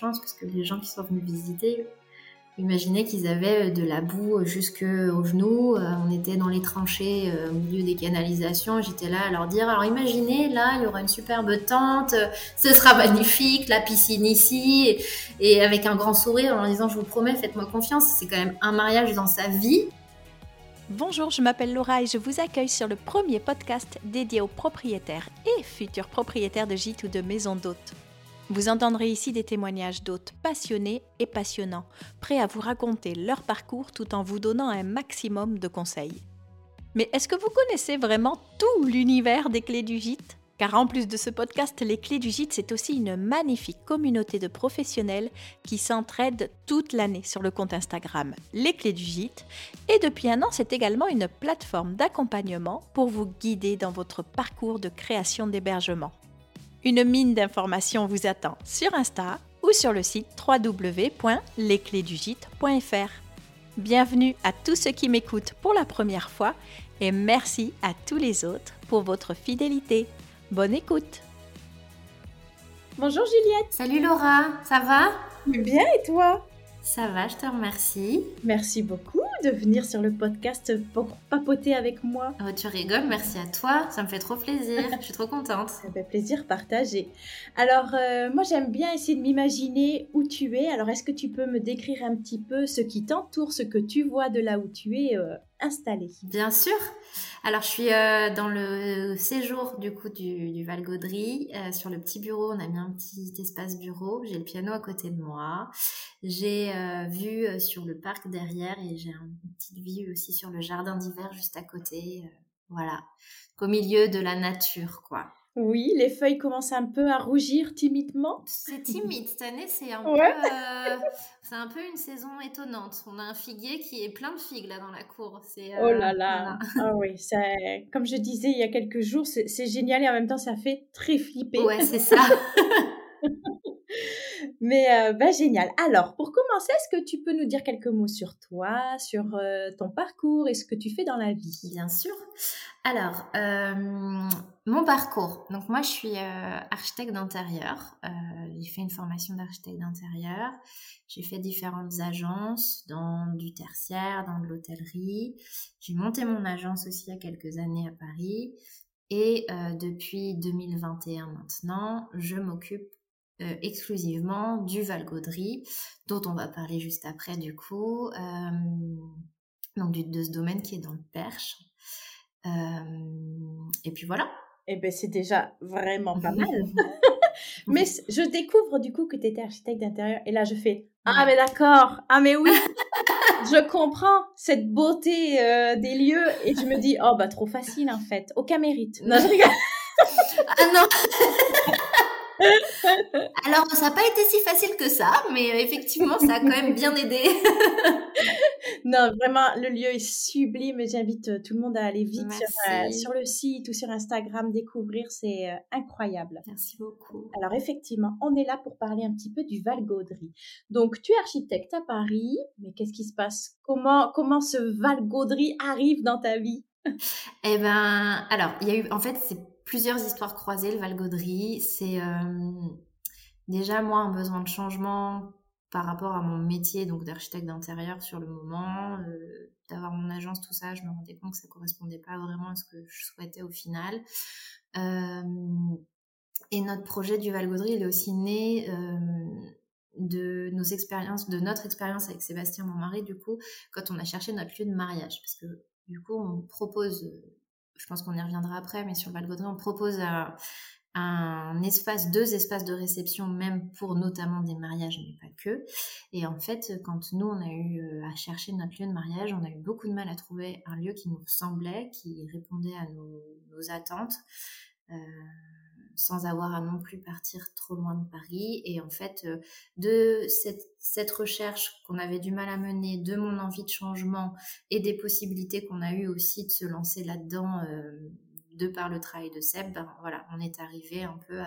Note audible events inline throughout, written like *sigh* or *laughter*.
parce que les gens qui sont venus visiter Imaginez qu'ils avaient de la boue jusqu'aux genoux. On était dans les tranchées au milieu des canalisations. J'étais là à leur dire alors imaginez, là, il y aura une superbe tente, ce sera *laughs* magnifique, la piscine ici, et, avec un grand sourire en leur disant je vous promets, faites-moi confiance, c'est quand même un mariage dans sa vie. Bonjour, je m'appelle Laura et je vous accueille sur le premier podcast dédié aux propriétaires et futurs propriétaires de gîtes ou de maisons d'hôtes. Vous entendrez ici des témoignages d'hôtes passionnés et passionnants, prêts à vous raconter leur parcours tout en vous donnant un maximum de conseils. Mais est-ce que vous connaissez vraiment tout l'univers des clés du gîte? Car en plus de ce podcast, les clés du gîte, c'est aussi une magnifique communauté de professionnels qui s'entraident toute l'année sur le compte Instagram Les clés du gîte. Et depuis un an, c'est également une plateforme d'accompagnement pour vous guider dans votre parcours de création d'hébergement. Une mine d'informations vous attend sur Insta ou sur le site www.lesclésdugite.fr. Bienvenue à tous ceux qui m'écoutent pour la première fois et merci à tous les autres pour votre fidélité. Bonne écoute Bonjour Juliette Salut Laura, ça va? Bien et toi? Ça va, je te remercie. Merci beaucoup de venir sur le podcast pour papoter avec moi. Oh, tu rigoles, merci à toi, ça me fait trop plaisir, je suis trop contente. *laughs* Ça fait plaisir partagé. Alors, euh, moi j'aime bien essayer de m'imaginer où tu es. Alors, est-ce que tu peux me décrire un petit peu ce qui t'entoure, ce que tu vois de là où tu es euh, Bien sûr. Alors, je suis euh, dans le séjour du coup du, du Val Gaudry. sur le petit bureau, on a mis un petit espace bureau. J'ai le piano à côté de moi. J'ai vu sur le parc derrière et j'ai un une petite vue aussi sur le jardin d'hiver juste à côté. Euh, voilà, qu'au milieu de la nature, quoi. Oui, les feuilles commencent un peu à rougir timidement. C'est timide cette année, c'est un peu, euh, c'est un peu une saison étonnante. On a un figuier qui est plein de figues là dans la cour. C'est, oh là là, ah oui, comme je disais il y a quelques jours, c'est, c'est génial et en même temps ça fait très flipper. Ouais, c'est *laughs* ça. Mais euh, bah, génial. Alors, pour commencer, est-ce que tu peux nous dire quelques mots sur toi, sur euh, ton parcours et ce que tu fais dans la vie? Bien sûr. Alors, euh, mon parcours. Donc moi, je suis architecte d'intérieur. j'ai fait une formation d'architecte d'intérieur. J'ai fait différentes agences dans du tertiaire, dans de l'hôtellerie. J'ai monté mon agence aussi il y a quelques années à Paris. Et depuis 2021 maintenant, je m'occupe euh, exclusivement du Valgaudry, dont on va parler juste après du coup, euh, donc de ce domaine qui est dans le Perche. Euh, et puis voilà. Et eh ben c'est déjà vraiment pas mal. *laughs* mais je découvre du coup que tu étais architecte d'intérieur et là je fais ah mais d'accord. Ah mais oui. *laughs* Je comprends cette beauté des lieux et je me dis oh bah trop facile en fait. Aucun mérite. Non je rigole. Ah non *laughs* *laughs* Alors, ça n'a pas été si facile que ça, mais euh, effectivement, ça a quand même bien aidé. *laughs* non, vraiment, le lieu est sublime j'invite euh, tout le monde à aller vite euh, sur, le site ou sur Instagram découvrir. C'est incroyable. Merci beaucoup. Alors, effectivement, on est là pour parler un petit peu du Val Gaudry. Donc, tu es architecte à Paris, mais qu'est-ce qui se passe? Comment, comment ce Val Gaudry arrive dans ta vie? Eh ben, alors, il y a eu, en fait, c'est plusieurs histoires croisées, le Valgaudry. C'est euh, déjà moi un besoin de changement par rapport à mon métier donc d'architecte d'intérieur sur le moment, euh, d'avoir mon agence, tout ça, je me rendais compte que ça correspondait pas vraiment à ce que je souhaitais au final. Euh, et notre projet du Valgaudry, il est aussi né de nos expériences, de notre expérience avec Sébastien, mon mari, du coup, quand on a cherché notre lieu de mariage, parce que du coup, on propose je pense qu'on y reviendra après, mais sur Val on propose un, espace, deux espaces de réception, même pour notamment des mariages, mais pas que. Et en fait, quand nous, on a eu euh, à chercher notre lieu de mariage, on a eu beaucoup de mal à trouver un lieu qui nous ressemblait, qui répondait à nos, attentes. Euh, sans avoir à non plus partir trop loin de Paris. Et en fait, euh, de cette, recherche qu'on avait du mal à mener, de mon envie de changement et des possibilités qu'on a eu aussi de se lancer là-dedans euh, de par le travail de Seb, ben, voilà, on est arrivé un peu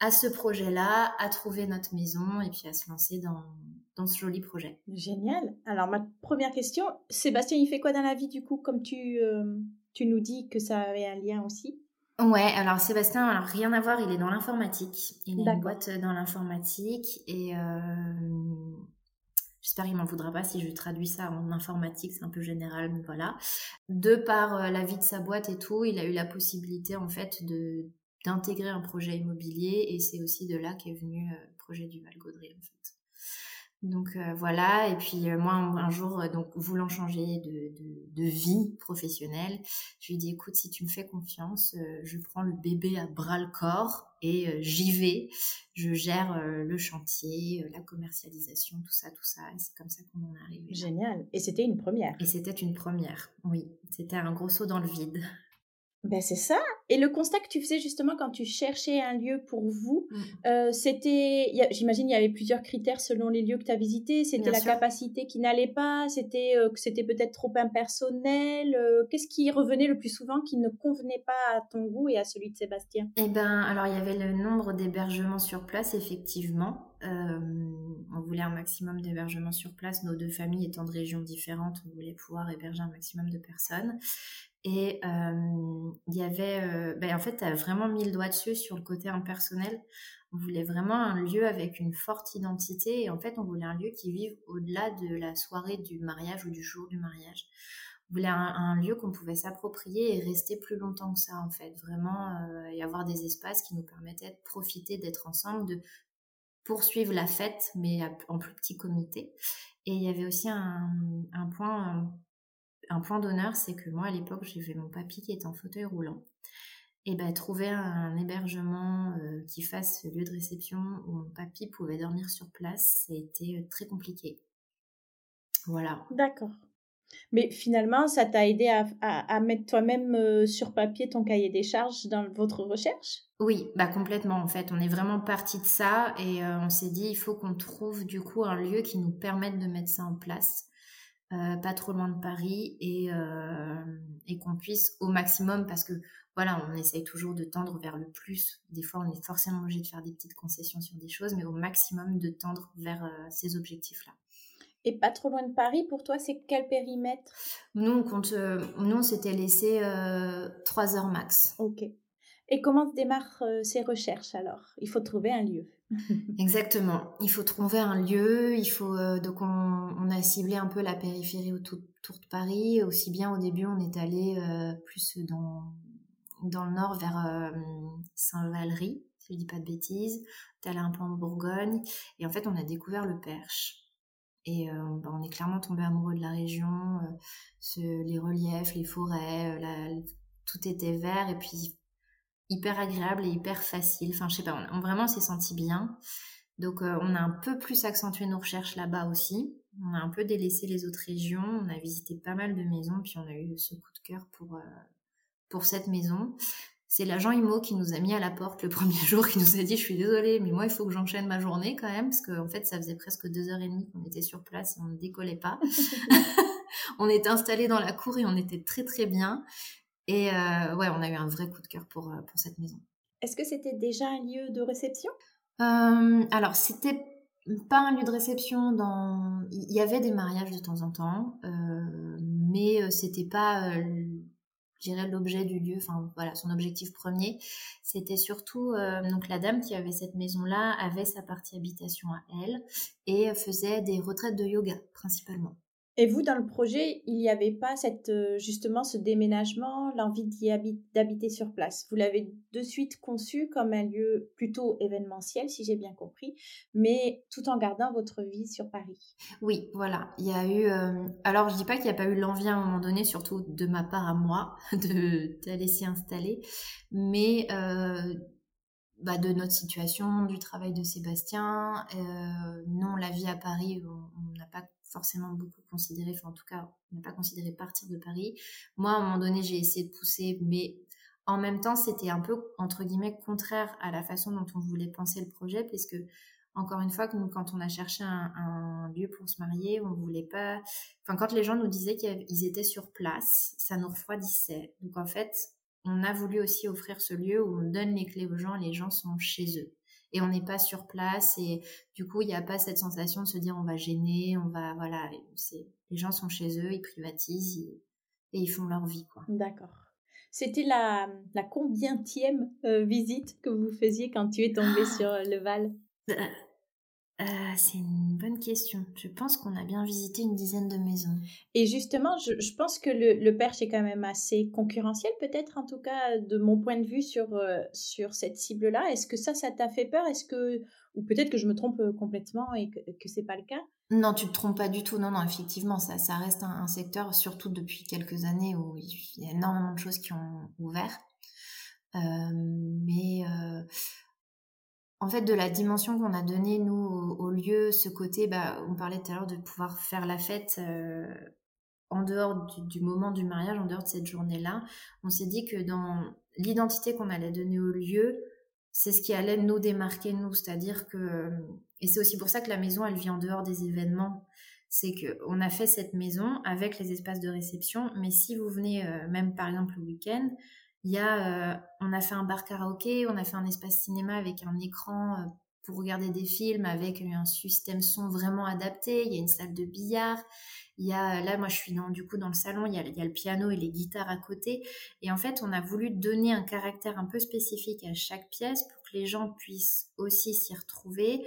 à, ce projet-là, à trouver notre maison et puis à se lancer dans, ce joli projet. Génial. Alors ma première question, Sébastien, il fait quoi dans la vie du coup, comme tu, euh, tu nous dis que ça avait un lien aussi? Ouais, alors Sébastien, alors rien à voir, il est dans l'informatique. Il a une boîte dans l'informatique et J'espère qu'il m'en voudra pas si je traduis ça en informatique, c'est un peu général, mais voilà. De par la vie de sa boîte et tout, il a eu la possibilité en fait de d'intégrer un projet immobilier et c'est aussi de là qu'est venu le projet du Val-Gaudry en fait. Donc euh, voilà, et puis euh, moi un, jour, euh, donc voulant changer de, de, vie professionnelle, je lui dis écoute, si tu me fais confiance, je prends le bébé à bras le corps et j'y vais. Je gère le chantier, la commercialisation, tout ça, tout ça. Et c'est comme ça qu'on en est arrivé. Génial. Et c'était une première. Et c'était une première, oui. C'était un gros saut dans le vide. Ben c'est ça. Et le constat que tu faisais justement quand tu cherchais un lieu pour vous, mmh. euh, c'était, j'imagine, il y avait plusieurs critères selon les lieux que tu as visités. C'était la capacité qui n'allait pas, c'était euh, que c'était peut-être trop impersonnel. Euh, qu'est-ce qui revenait le plus souvent qui ne convenait pas à ton goût et à celui de Sébastien? Eh ben, alors il y avait le nombre d'hébergements sur place, effectivement. on voulait un maximum d'hébergements sur place. Nos deux familles étant de régions différentes, on voulait pouvoir héberger un maximum de personnes. Et il y avait, ben en fait, tu as vraiment mis le doigt dessus sur le côté impersonnel. On voulait vraiment un lieu avec une forte identité et en fait, on voulait un lieu qui vive au-delà de la soirée du mariage ou du jour du mariage. On voulait un, lieu qu'on pouvait s'approprier et rester plus longtemps que ça, en fait. Vraiment, y avoir des espaces qui nous permettaient de profiter d'être ensemble, de poursuivre la fête, mais en plus petit comité. Et il y avait aussi un point un point d'honneur, c'est que moi, à l'époque, j'ai fait mon papy qui est en fauteuil roulant. Et ben, trouver un hébergement euh, qui fasse lieu de réception où mon papy pouvait dormir sur place, ça a été euh, très compliqué. Voilà. D'accord. Mais finalement, ça t'a aidé à, mettre toi-même euh, sur papier ton cahier des charges dans votre recherche? Oui, bah complètement. En fait, on est vraiment parti de ça et on s'est dit il faut qu'on trouve du coup un lieu qui nous permette de mettre ça en place. Euh, pas trop loin de Paris et, euh, et qu'on puisse au maximum, parce que voilà, on essaye toujours de tendre vers le plus. Des fois, on est forcément obligé de faire des petites concessions sur des choses, mais au maximum de tendre vers euh, ces objectifs-là. Et pas trop loin de Paris, pour toi, c'est quel périmètre? Nous, on compte, nous, on s'était laissé 3 heures max. Ok. Et comment se démarrent ces recherches alors? Il faut trouver un lieu. *laughs* Exactement. Il faut trouver un lieu. Il faut euh, donc on, a ciblé un peu la périphérie autour de Paris. Aussi bien au début, on est allé euh, plus dans dans le nord vers euh, Saint-Valery, si je dis pas de bêtises. Est allé un peu en Bourgogne et en fait, on a découvert le Perche. Et bah, on est clairement tombé amoureux de la région, les reliefs, les forêts, tout était vert et puis hyper agréable et hyper facile. Enfin, je sais pas, on, vraiment s'est senti bien. Donc, euh, on a un peu plus accentué nos recherches là-bas aussi. On a un peu délaissé les autres régions. On a visité pas mal de maisons, puis on a eu ce coup de cœur pour, euh, pour cette maison. C'est l'agent IMO qui nous a mis à la porte le *laughs* premier jour, qui nous a dit Je suis désolée, mais moi, il faut que j'enchaîne ma journée quand même, parce qu'en en fait, ça faisait presque deux heures et demie qu'on était sur place et on ne décollait pas. *laughs* *laughs* on était installé dans la cour et on était très très bien. Et euh, ouais, on a eu un vrai coup de cœur pour, euh, pour cette maison. Est-ce que c'était déjà un lieu de réception? Euh, Alors, c'était pas un lieu de réception dans. Il y avait des mariages de temps en temps, mais c'était pas, je dirais, l'objet du lieu. Enfin, voilà, son objectif premier. C'était surtout. donc, la dame qui avait cette maison-là avait sa partie habitation à elle et faisait des retraites de yoga, principalement. Et vous, dans le projet, il n'y avait pas cette, euh, justement ce déménagement, l'envie d'habiter sur place? Vous l'avez de suite conçu comme un lieu plutôt événementiel, si j'ai bien compris, mais tout en gardant votre vie sur Paris? Oui, voilà. Il y a eu. Euh, alors, je dis pas qu'il n'y a pas eu l'envie à un moment donné, surtout de ma part à moi, *laughs* de d'aller s'y installer, mais euh, bah, de notre situation, du travail de Sébastien. non, la vie à Paris, on n'a pas forcément beaucoup considéré, enfin en tout cas, on n'a pas considéré partir de Paris. Moi, à un moment donné, j'ai essayé de pousser, mais en même temps, c'était un peu, entre guillemets, contraire à la façon dont on voulait penser le projet, puisque, encore une fois, quand on a cherché un, lieu pour se marier, on voulait pas, enfin, quand les gens nous disaient qu'ils étaient sur place, ça nous refroidissait. Donc, en fait, on a voulu aussi offrir ce lieu où on donne les clés aux gens, les gens sont chez eux et on n'est pas sur place et du coup il n'y a pas cette sensation de se dire on va gêner, on va voilà, c'est les gens sont chez eux, ils privatisent et ils font leur vie quoi. D'accord. C'était la, la combientième euh, visite que vous faisiez quand tu es tombée ah! sur le Val? Euh, c'est une bonne question. Je pense qu'on a bien visité une dizaine de maisons. Et justement, je, pense que le, le, Perche est quand même assez concurrentiel, peut-être en tout cas de mon point de vue sur, euh, sur cette cible-là. Est-ce que ça, ça t'a fait peur? Est-ce que ou peut-être que je me trompe euh, complètement et que, que c'est pas le cas? Non, tu te trompes pas du tout. Non, non, effectivement, ça, ça reste un, secteur, surtout depuis quelques années, où il y a énormément de choses qui ont ouvert. mais en fait, de la dimension qu'on a donnée, nous, au, lieu, ce côté, bah, on parlait tout à l'heure de pouvoir faire la fête euh, en dehors du, moment du mariage, en dehors de cette journée-là, on s'est dit que dans l'identité qu'on allait donner au lieu, c'est ce qui allait nous démarquer, nous. C'est-à-dire que, et c'est aussi pour ça que la maison, elle vit en dehors des événements. C'est qu'on a fait cette maison avec les espaces de réception, mais si vous venez, euh, même par exemple le week-end, il y a, euh, on a fait un bar karaoké, on a fait un espace cinéma avec un écran euh, pour regarder des films avec un système son vraiment adapté. Il y a une salle de billard. Il y a, là, moi, je suis dans, du coup dans le salon. Il y, a, il y a le piano et les guitares à côté. Et en fait, on a voulu donner un caractère un peu spécifique à chaque pièce pour que les gens puissent aussi s'y retrouver,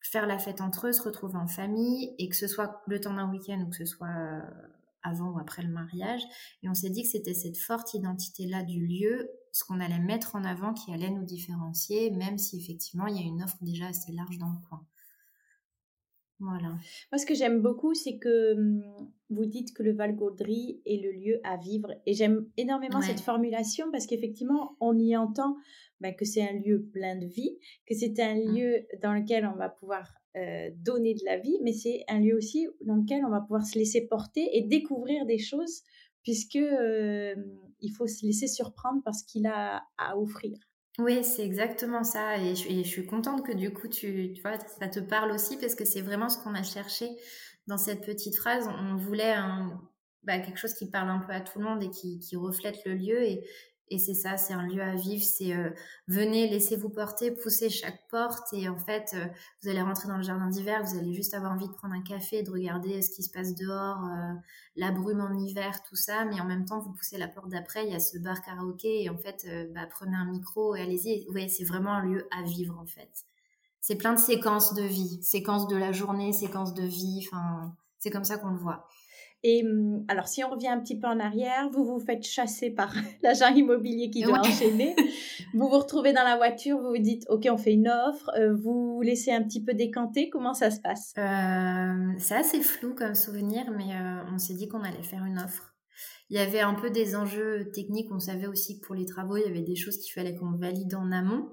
faire la fête entre eux, se retrouver en famille et que ce soit le temps d'un week-end ou que ce soit euh, avant ou après le mariage. Et on s'est dit que c'était cette forte identité-là du lieu, ce qu'on allait mettre en avant qui allait nous différencier, même si effectivement il y a une offre déjà assez large dans le coin. Voilà. Moi, ce que j'aime beaucoup, c'est que hum, vous dites que le Val Gaudry est le lieu à vivre. Et j'aime énormément cette formulation parce qu'effectivement, on y entend ben, que c'est un lieu plein de vie, que c'est un mmh. lieu dans lequel on va pouvoir euh, donner de la vie, mais c'est un lieu aussi dans lequel on va pouvoir se laisser porter et découvrir des choses, puisque euh, il faut se laisser surprendre parce qu'il a à offrir. Oui, c'est exactement ça. Et je, suis contente que du coup, tu, vois, ça te parle aussi parce que c'est vraiment ce qu'on a cherché dans cette petite phrase. On voulait un, bah, quelque chose qui parle un peu à tout le monde et qui, qui reflète le lieu. Et, et c'est ça, c'est un lieu à vivre. C'est euh, venez, laissez-vous porter, poussez chaque porte. Et en fait, euh, vous allez rentrer dans le jardin d'hiver, vous allez juste avoir envie de prendre un café, de regarder ce qui se passe dehors, euh, la brume en hiver, tout ça. Mais en même temps, vous poussez la porte d'après, il y a ce bar karaoké. Et en fait, bah, prenez un micro et allez-y. Ouais, c'est vraiment un lieu à vivre en fait. C'est plein de séquences de vie, séquences de la journée, séquences de vie. Enfin, c'est comme ça qu'on le voit. Et hum, alors, si on revient un petit peu en arrière, vous vous faites chasser par *laughs* l'agent immobilier qui doit enchaîner. *laughs* vous vous retrouvez dans la voiture, vous vous dites, OK, on fait une offre. Euh, vous laissez un petit peu décanter. Comment ça se passe? Euh, C'est assez flou comme souvenir, mais euh, on s'est dit qu'on allait faire une offre. Il y avait un peu des enjeux techniques. On savait aussi que pour les travaux, il y avait des choses qu'il fallait qu'on valide en amont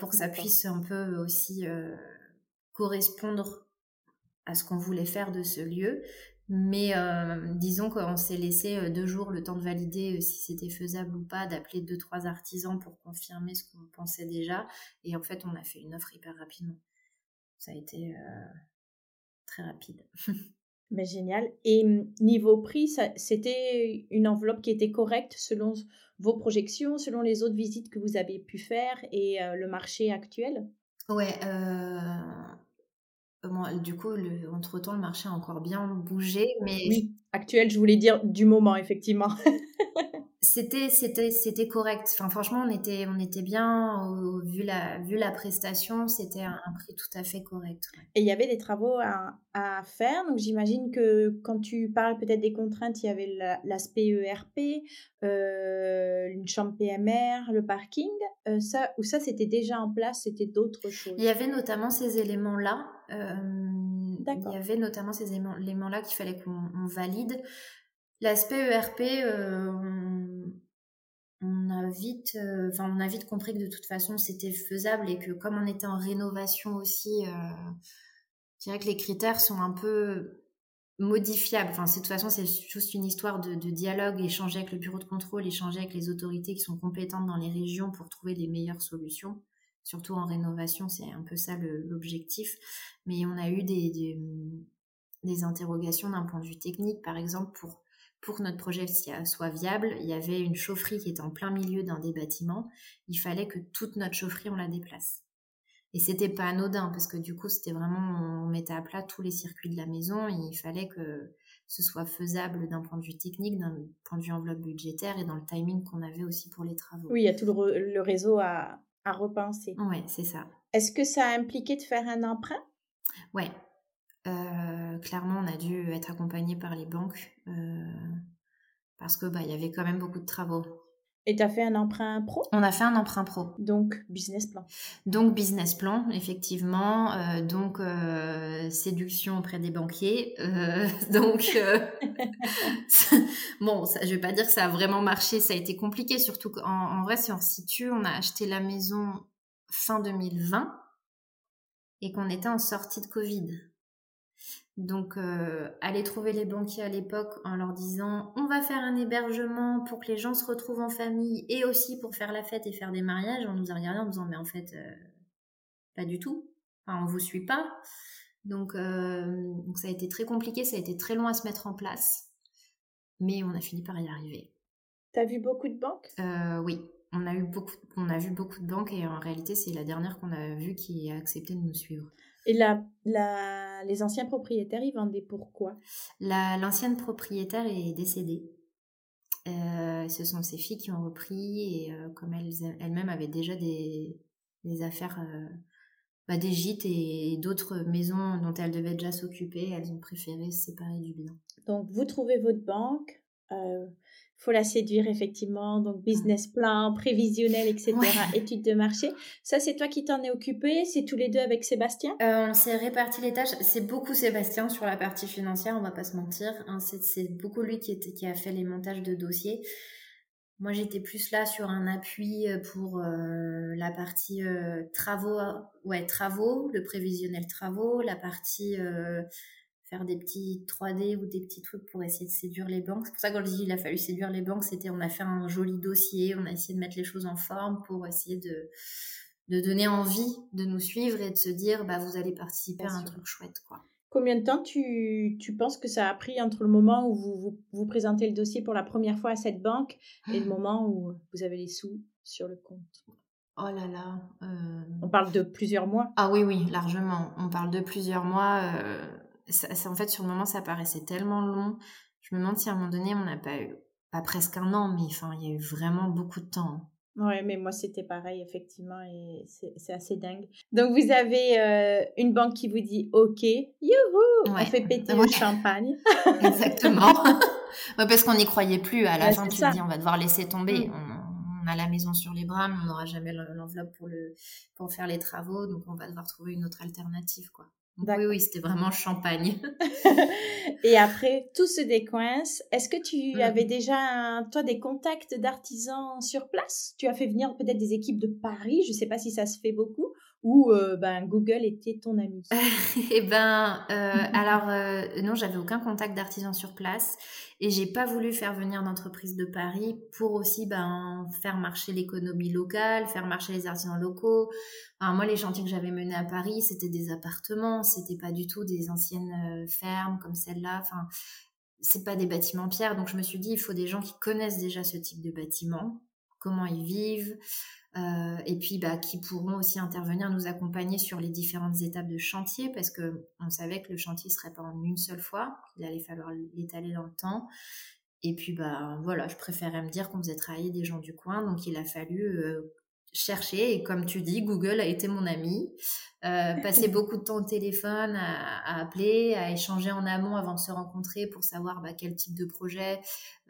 pour que ça puisse un peu aussi correspondre à ce qu'on voulait faire de ce lieu. Mais euh, disons qu'on s'est laissé euh, deux jours le temps de valider euh, si c'était faisable ou pas, d'appeler deux, trois artisans pour confirmer ce qu'on pensait déjà. Et en fait, on a fait une offre hyper rapidement. Ça a été très rapide. *laughs* Mais génial. Et hum, niveau prix, c'était une enveloppe qui était correcte selon vos projections, selon les autres visites que vous avez pu faire et le marché actuel? Ouais, du coup, entre-temps, le marché a encore bien bougé. Mais oui, actuel, je voulais dire du moment, effectivement. *laughs* c'était c'était c'était correct enfin franchement on était on était bien vu la vu la prestation c'était un, prix tout à fait correct et il y avait des travaux à, à faire donc j'imagine que quand tu parles peut-être des contraintes il y avait l'aspect ERP euh, une chambre PMR le parking euh, ça ou ça c'était déjà en place c'était d'autres choses il y avait notamment ces éléments là euh, il y avait notamment ces éléments là qu'il fallait qu'on valide L'aspect ERP, euh, on, a vite, euh, enfin, on a vite compris que de toute façon c'était faisable et que comme on était en rénovation aussi, euh, je dirais que les critères sont un peu modifiables. Enfin, de toute façon, c'est juste une histoire de, dialogue, échanger avec le bureau de contrôle, échanger avec les autorités qui sont compétentes dans les régions pour trouver les meilleures solutions. Surtout en rénovation, c'est un peu ça l'objectif. Mais on a eu des, interrogations d'un point de vue technique, par exemple, pour pour que notre projet soit viable, il y avait une chaufferie qui était en plein milieu d'un des bâtiments. Il fallait que toute notre chaufferie, on la déplace. Et c'était pas anodin parce que du coup, c'était vraiment, on mettait à plat tous les circuits de la maison. il fallait que ce soit faisable d'un point de vue technique, d'un point de vue enveloppe budgétaire et dans le timing qu'on avait aussi pour les travaux. Oui, il y a tout le, réseau à, à repenser. Oui, c'est ça. Est-ce que ça a impliqué de faire un emprunt? Ouais. Euh, clairement, on a dû être accompagné par les banques euh, parce que bah il y avait quand même beaucoup de travaux. Et tu as fait un emprunt pro? On a fait un emprunt pro. Donc, business plan. Donc, business plan, effectivement. Euh, donc, euh, séduction auprès des banquiers. Euh, *laughs* donc, *laughs* bon, ça, je vais pas dire que ça a vraiment marché. Ça a été compliqué, surtout qu'en en vrai, si on se situe, on a acheté la maison fin 2020 et qu'on était en sortie de Covid. Donc, euh, aller trouver les banquiers à l'époque en leur disant on va faire un hébergement pour que les gens se retrouvent en famille et aussi pour faire la fête et faire des mariages, on nous a regardé en disant mais en fait, euh, pas du tout. Enfin, on vous suit pas. Donc, euh, donc, ça a été très compliqué, ça a été très long à se mettre en place. Mais on a fini par y arriver. T'as vu beaucoup de banques? Oui, on a, eu beaucoup, on a vu beaucoup de banques et en réalité, c'est la dernière qu'on a vue qui a accepté de nous suivre. Et la, la, les anciens propriétaires, ils vendaient pourquoi L'ancienne propriétaire est décédée. Euh, ce sont ses filles qui ont repris et euh, comme elles, elles-mêmes avaient déjà des, des affaires, euh, bah, des gîtes et d'autres maisons dont elles devaient déjà s'occuper, elles ont préféré se séparer du bien. Donc vous trouvez votre banque, faut la séduire effectivement, donc business plan, prévisionnel, etc., *laughs* études de marché. Ça, c'est toi qui t'en es occupé, c'est tous les deux avec Sébastien? Euh, On s'est réparti les tâches. C'est beaucoup Sébastien sur la partie financière, on va pas se mentir. Hein. c'est beaucoup lui qui a fait les montages de dossiers. Moi, j'étais plus là sur un appui euh, pour euh, la partie travaux, ouais, travaux, le prévisionnel travaux, la partie faire des petits 3D ou des petits trucs pour essayer de séduire les banques. C'est pour ça que quand je dis il a fallu séduire les banques, c'était on a fait un joli dossier, on a essayé de mettre les choses en forme pour essayer de, de donner envie de nous suivre et de se dire bah vous allez participer à un truc chouette quoi. Combien de temps tu, tu, penses que ça a pris entre le moment où vous, vous, présentez le dossier pour la première fois à cette banque et le *sighs* moment où vous avez les sous sur le compte? Oh là là. Euh, on parle de plusieurs mois. Ah oui, oui, largement. On parle de plusieurs mois. Euh, ça, en fait, sur le moment, ça paraissait tellement long. Je me demande si à un moment donné, on n'a pas eu, pas presque un an, mais enfin, il y a eu vraiment beaucoup de temps. Ouais, mais moi, c'était pareil, effectivement, et c'est assez dingue. Donc, vous avez euh, une banque qui vous dit OK, youhou, on fait péter le champagne. *laughs* Exactement. *laughs* parce qu'on n'y croyait plus. À la fin, tu te dis, on va devoir laisser tomber. Mm. On, a la maison sur les bras, mais on n'aura jamais l'enveloppe pour, le, pour faire les travaux, donc on va devoir trouver une autre alternative, quoi. Oui, oui, c'était vraiment champagne. *laughs* et après, tout se décoince. Est-ce que tu mm. avais déjà, toi, des contacts d'artisans sur place? Tu as fait venir peut-être des équipes de Paris, je ne sais pas si ça se fait beaucoup, ou euh, ben, Google était ton ami *laughs* Eh ben, euh, *laughs* alors euh, non, j'avais aucun contact d'artisan sur place et j'ai pas voulu faire venir d'entreprise de Paris pour aussi ben faire marcher l'économie locale, faire marcher les artisans locaux. moi, les chantiers que j'avais menés à Paris, c'était des appartements, c'était pas du tout des anciennes fermes comme celle-là. Enfin, c'est pas des bâtiments en pierre, donc je me suis dit il faut des gens qui connaissent déjà ce type de bâtiment, comment ils vivent. Euh, et puis bah, qui pourront aussi intervenir, nous accompagner sur les différentes étapes de chantier, parce que on savait que le chantier serait pas en une seule fois, il allait falloir l'étaler dans le temps. Et puis bah voilà, je préférais me dire qu'on faisait travailler des gens du coin, donc il a fallu euh, chercher et comme tu dis, Google a été mon ami. Euh, *laughs* passer beaucoup de temps au téléphone, à, appeler, à échanger en amont avant de se rencontrer pour savoir bah, quel type de projet,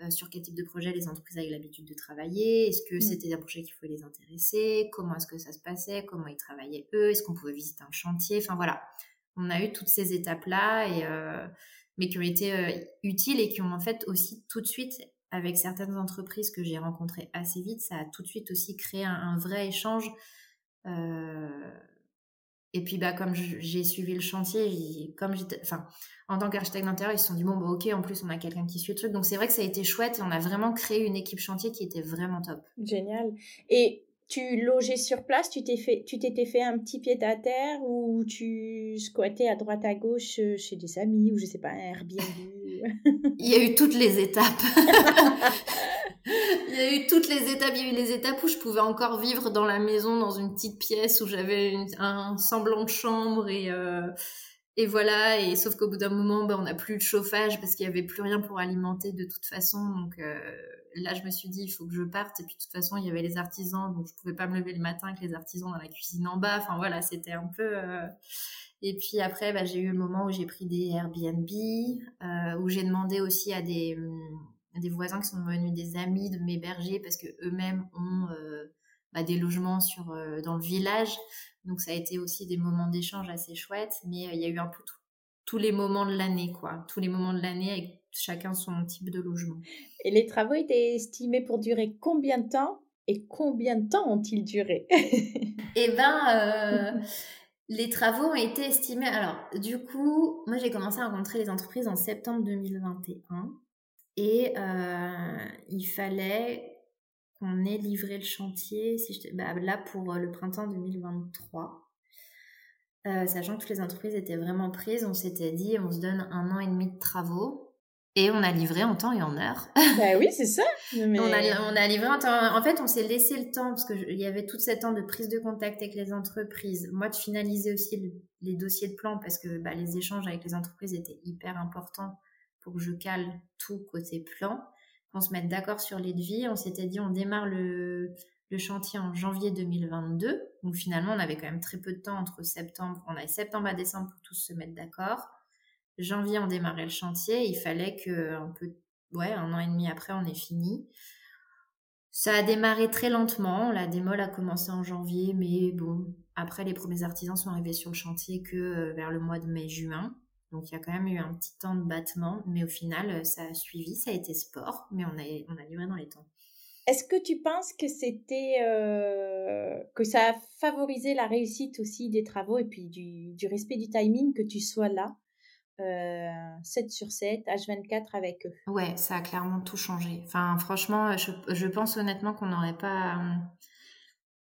euh, sur quel type de projet les entreprises avaient l'habitude de travailler, est-ce que mm. c'était un projet qu'il faut les intéresser, comment est-ce que ça se passait, comment ils travaillaient eux, est-ce qu'on pouvait visiter un chantier, enfin voilà. On a eu toutes ces étapes-là, et, euh, mais qui ont été utiles et qui ont en fait aussi tout de suite avec certaines entreprises que j'ai rencontrées assez vite, ça a tout de suite aussi créé un, vrai échange. Euh, et puis, bah, comme j'ai suivi le chantier, comme enfin, en tant qu'architecte d'intérieur, ils se sont dit, bon, bah, ok, en plus, on a quelqu'un qui suit le truc. Donc, c'est vrai que ça a été chouette et on a vraiment créé une équipe chantier qui était vraiment top. Génial. Et tu logeais sur place, tu t'es fait, tu t'étais fait un petit pied à terre ou tu squattais à droite à gauche euh, chez des amis ou je sais pas, un Airbnb. *laughs* Il y a eu toutes les étapes. *laughs* Il y a eu toutes les étapes. Il y a eu les étapes où je pouvais encore vivre dans la maison, dans une petite pièce où j'avais un semblant de chambre et, euh, et voilà, et sauf qu'au bout d'un moment, ben, on n'a plus de chauffage parce qu'il n'y avait plus rien pour alimenter de toute façon. Donc euh, là, je me suis dit, il faut que je parte. Et puis de toute façon, il y avait les artisans, donc je pouvais pas me lever le matin avec les artisans dans la cuisine en bas. Enfin voilà, c'était un peu. Euh, et puis après, ben, j'ai eu le moment où j'ai pris des Airbnb, euh, où j'ai demandé aussi à des, des voisins qui sont devenus des amis de m'héberger parce que eux-mêmes ont bah, des logements sur, dans le village. Donc ça a été aussi des moments d'échange assez chouettes, mais euh, il y a eu un peu tous les moments de l'année, quoi. Tous les moments de l'année chacun son type de logement. Et les travaux étaient estimés pour durer combien de temps et combien de temps ont-ils duré? *laughs* Eh ben, euh, les travaux ont été estimés. Alors, du coup, moi j'ai commencé à rencontrer les entreprises en septembre 2021 et euh, il fallait on ait livré le chantier, si je, bah, là pour euh, le printemps 2023. Euh, sachant que toutes les entreprises étaient vraiment prises, on s'était dit on se donne un an et demi de travaux et on a livré en temps et en heure. *laughs* bah oui, c'est ça. On, a, livré en temps. En fait, on s'est laissé le temps parce qu'il y avait tout ce temps de prise de contact avec les entreprises. Moi, de finaliser aussi les dossiers de plan parce que bah, les échanges avec les entreprises étaient hyper importants pour que je cale tout côté plan qu'on se mette d'accord sur les devis. On s'était dit, on démarre le, chantier en janvier 2022. Donc finalement, on avait quand même très peu de temps entre septembre. On avait septembre à décembre pour tous se mettre d'accord. Janvier, on démarrait le chantier. Il fallait que un peu, ouais, un an et demi après, on ait fini. Ça a démarré très lentement. La démol a commencé en janvier, mais bon, après, les premiers artisans sont arrivés sur le chantier que euh, vers le mois de mai-juin. Donc il y a quand même eu un petit temps de battement, mais au final, euh, ça a suivi, ça a été sport, mais on a, on a livré dans les temps. Est-ce que tu penses que c'était euh, que ça a favorisé la réussite aussi des travaux et puis du, respect du timing que tu sois là? Euh, 7 sur 7, H24 avec eux Ouais, ça a clairement tout changé. Enfin, franchement, je, pense honnêtement qu'on n'aurait pas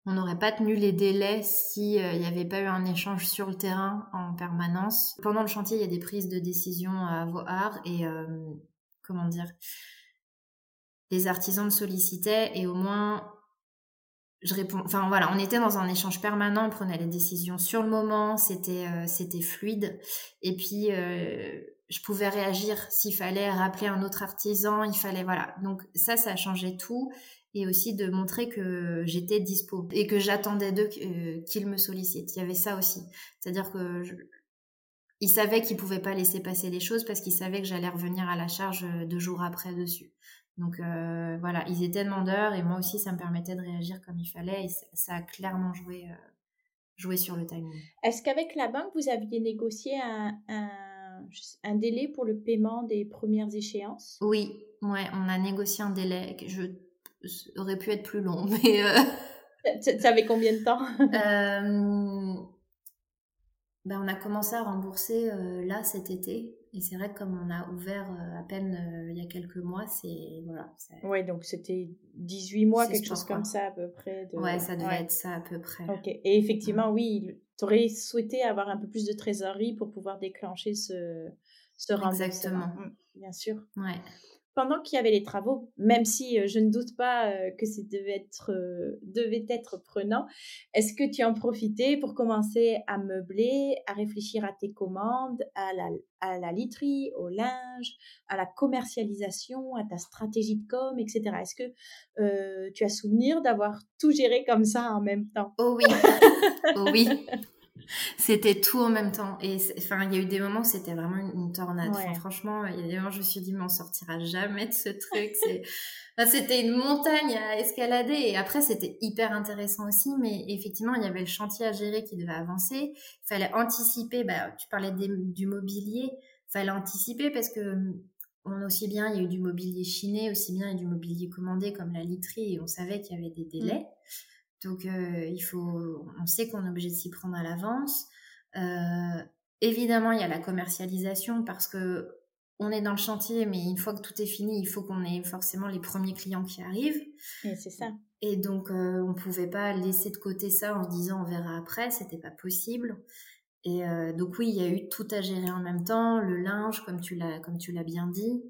on n'aurait pas tenu les délais si euh, n'y avait pas eu un échange sur le terrain en permanence. Pendant le chantier, il y a des prises de décision à voir et euh, comment dire, les artisans me sollicitaient et au moins je réponds. Enfin voilà, on était dans un échange permanent, on prenait les décisions sur le moment, c'était euh, c'était fluide et puis je pouvais réagir s'il fallait rappeler un autre artisan, il fallait voilà. Donc ça, ça a changé tout et aussi de montrer que j'étais dispo et que j'attendais d'eux euh, qu'ils me sollicitent. Il y avait ça aussi. C'est-à-dire que je... ils savaient qu'ils pouvaient pas laisser passer les choses parce qu'ils savaient que j'allais revenir à la charge euh, deux jours après dessus. Donc euh, voilà, ils étaient demandeurs et moi aussi ça me permettait de réagir comme il fallait et ça, a clairement joué, joué sur le timing. Est-ce qu'avec la banque vous aviez négocié un, un, un, délai pour le paiement des premières échéances? Oui, ouais, on a négocié un délai. Je aurait pu être plus long, *laughs* mais... Euh... Tu avais combien de temps? *laughs* Euh... ben, On a commencé à rembourser euh, là cet été. Et c'est vrai que comme on a ouvert euh, à peine euh, il y a quelques mois, c'est... Voilà, ouais, donc c'était 18 mois, quelque chose comme ça à peu près. De... Ouais, ça devait être ça à peu près. Ok, et effectivement, oui, tu aurais souhaité avoir un peu plus de trésorerie pour pouvoir déclencher ce, ce remboursement. Exactement. Mmh, bien sûr. Ouais pendant qu'il y avait les travaux, même si euh, je ne doute pas euh, que ça devait être, euh, devait être prenant, est-ce que tu en profitais pour commencer à meubler, à réfléchir à tes commandes, à la, à la literie, au linge, à la commercialisation, à ta stratégie de com, etc. Est-ce que tu as souvenir d'avoir tout géré comme ça en même temps? Oh oui, oh oui. C'était tout en même temps. Et enfin, il y a eu des moments où c'était vraiment une, tornade. franchement, il y a des moments je me suis dit, mais on sortira jamais de ce truc. c'était une montagne à escalader. Et après, c'était hyper intéressant aussi. Mais effectivement, il y avait le chantier à gérer qui devait avancer. Il fallait anticiper. Bah, tu parlais du mobilier. Il fallait anticiper parce que on aussi bien, il y a eu du mobilier chiné, aussi bien il y a du mobilier commandé comme la literie et on savait qu'il y avait des délais. Mmh. Donc, euh, il faut, on sait qu'on est obligé de s'y prendre à l'avance. Euh, évidemment, il y a la commercialisation parce que on est dans le chantier, mais une fois que tout est fini, il faut qu'on ait forcément les premiers clients qui arrivent. Et c'est ça. Et donc, euh, on pouvait pas laisser de côté ça en se disant on verra après, c'était pas possible. Et euh, donc oui, il y a eu tout à gérer en même temps, le linge, comme tu l'as, comme tu l'as bien dit.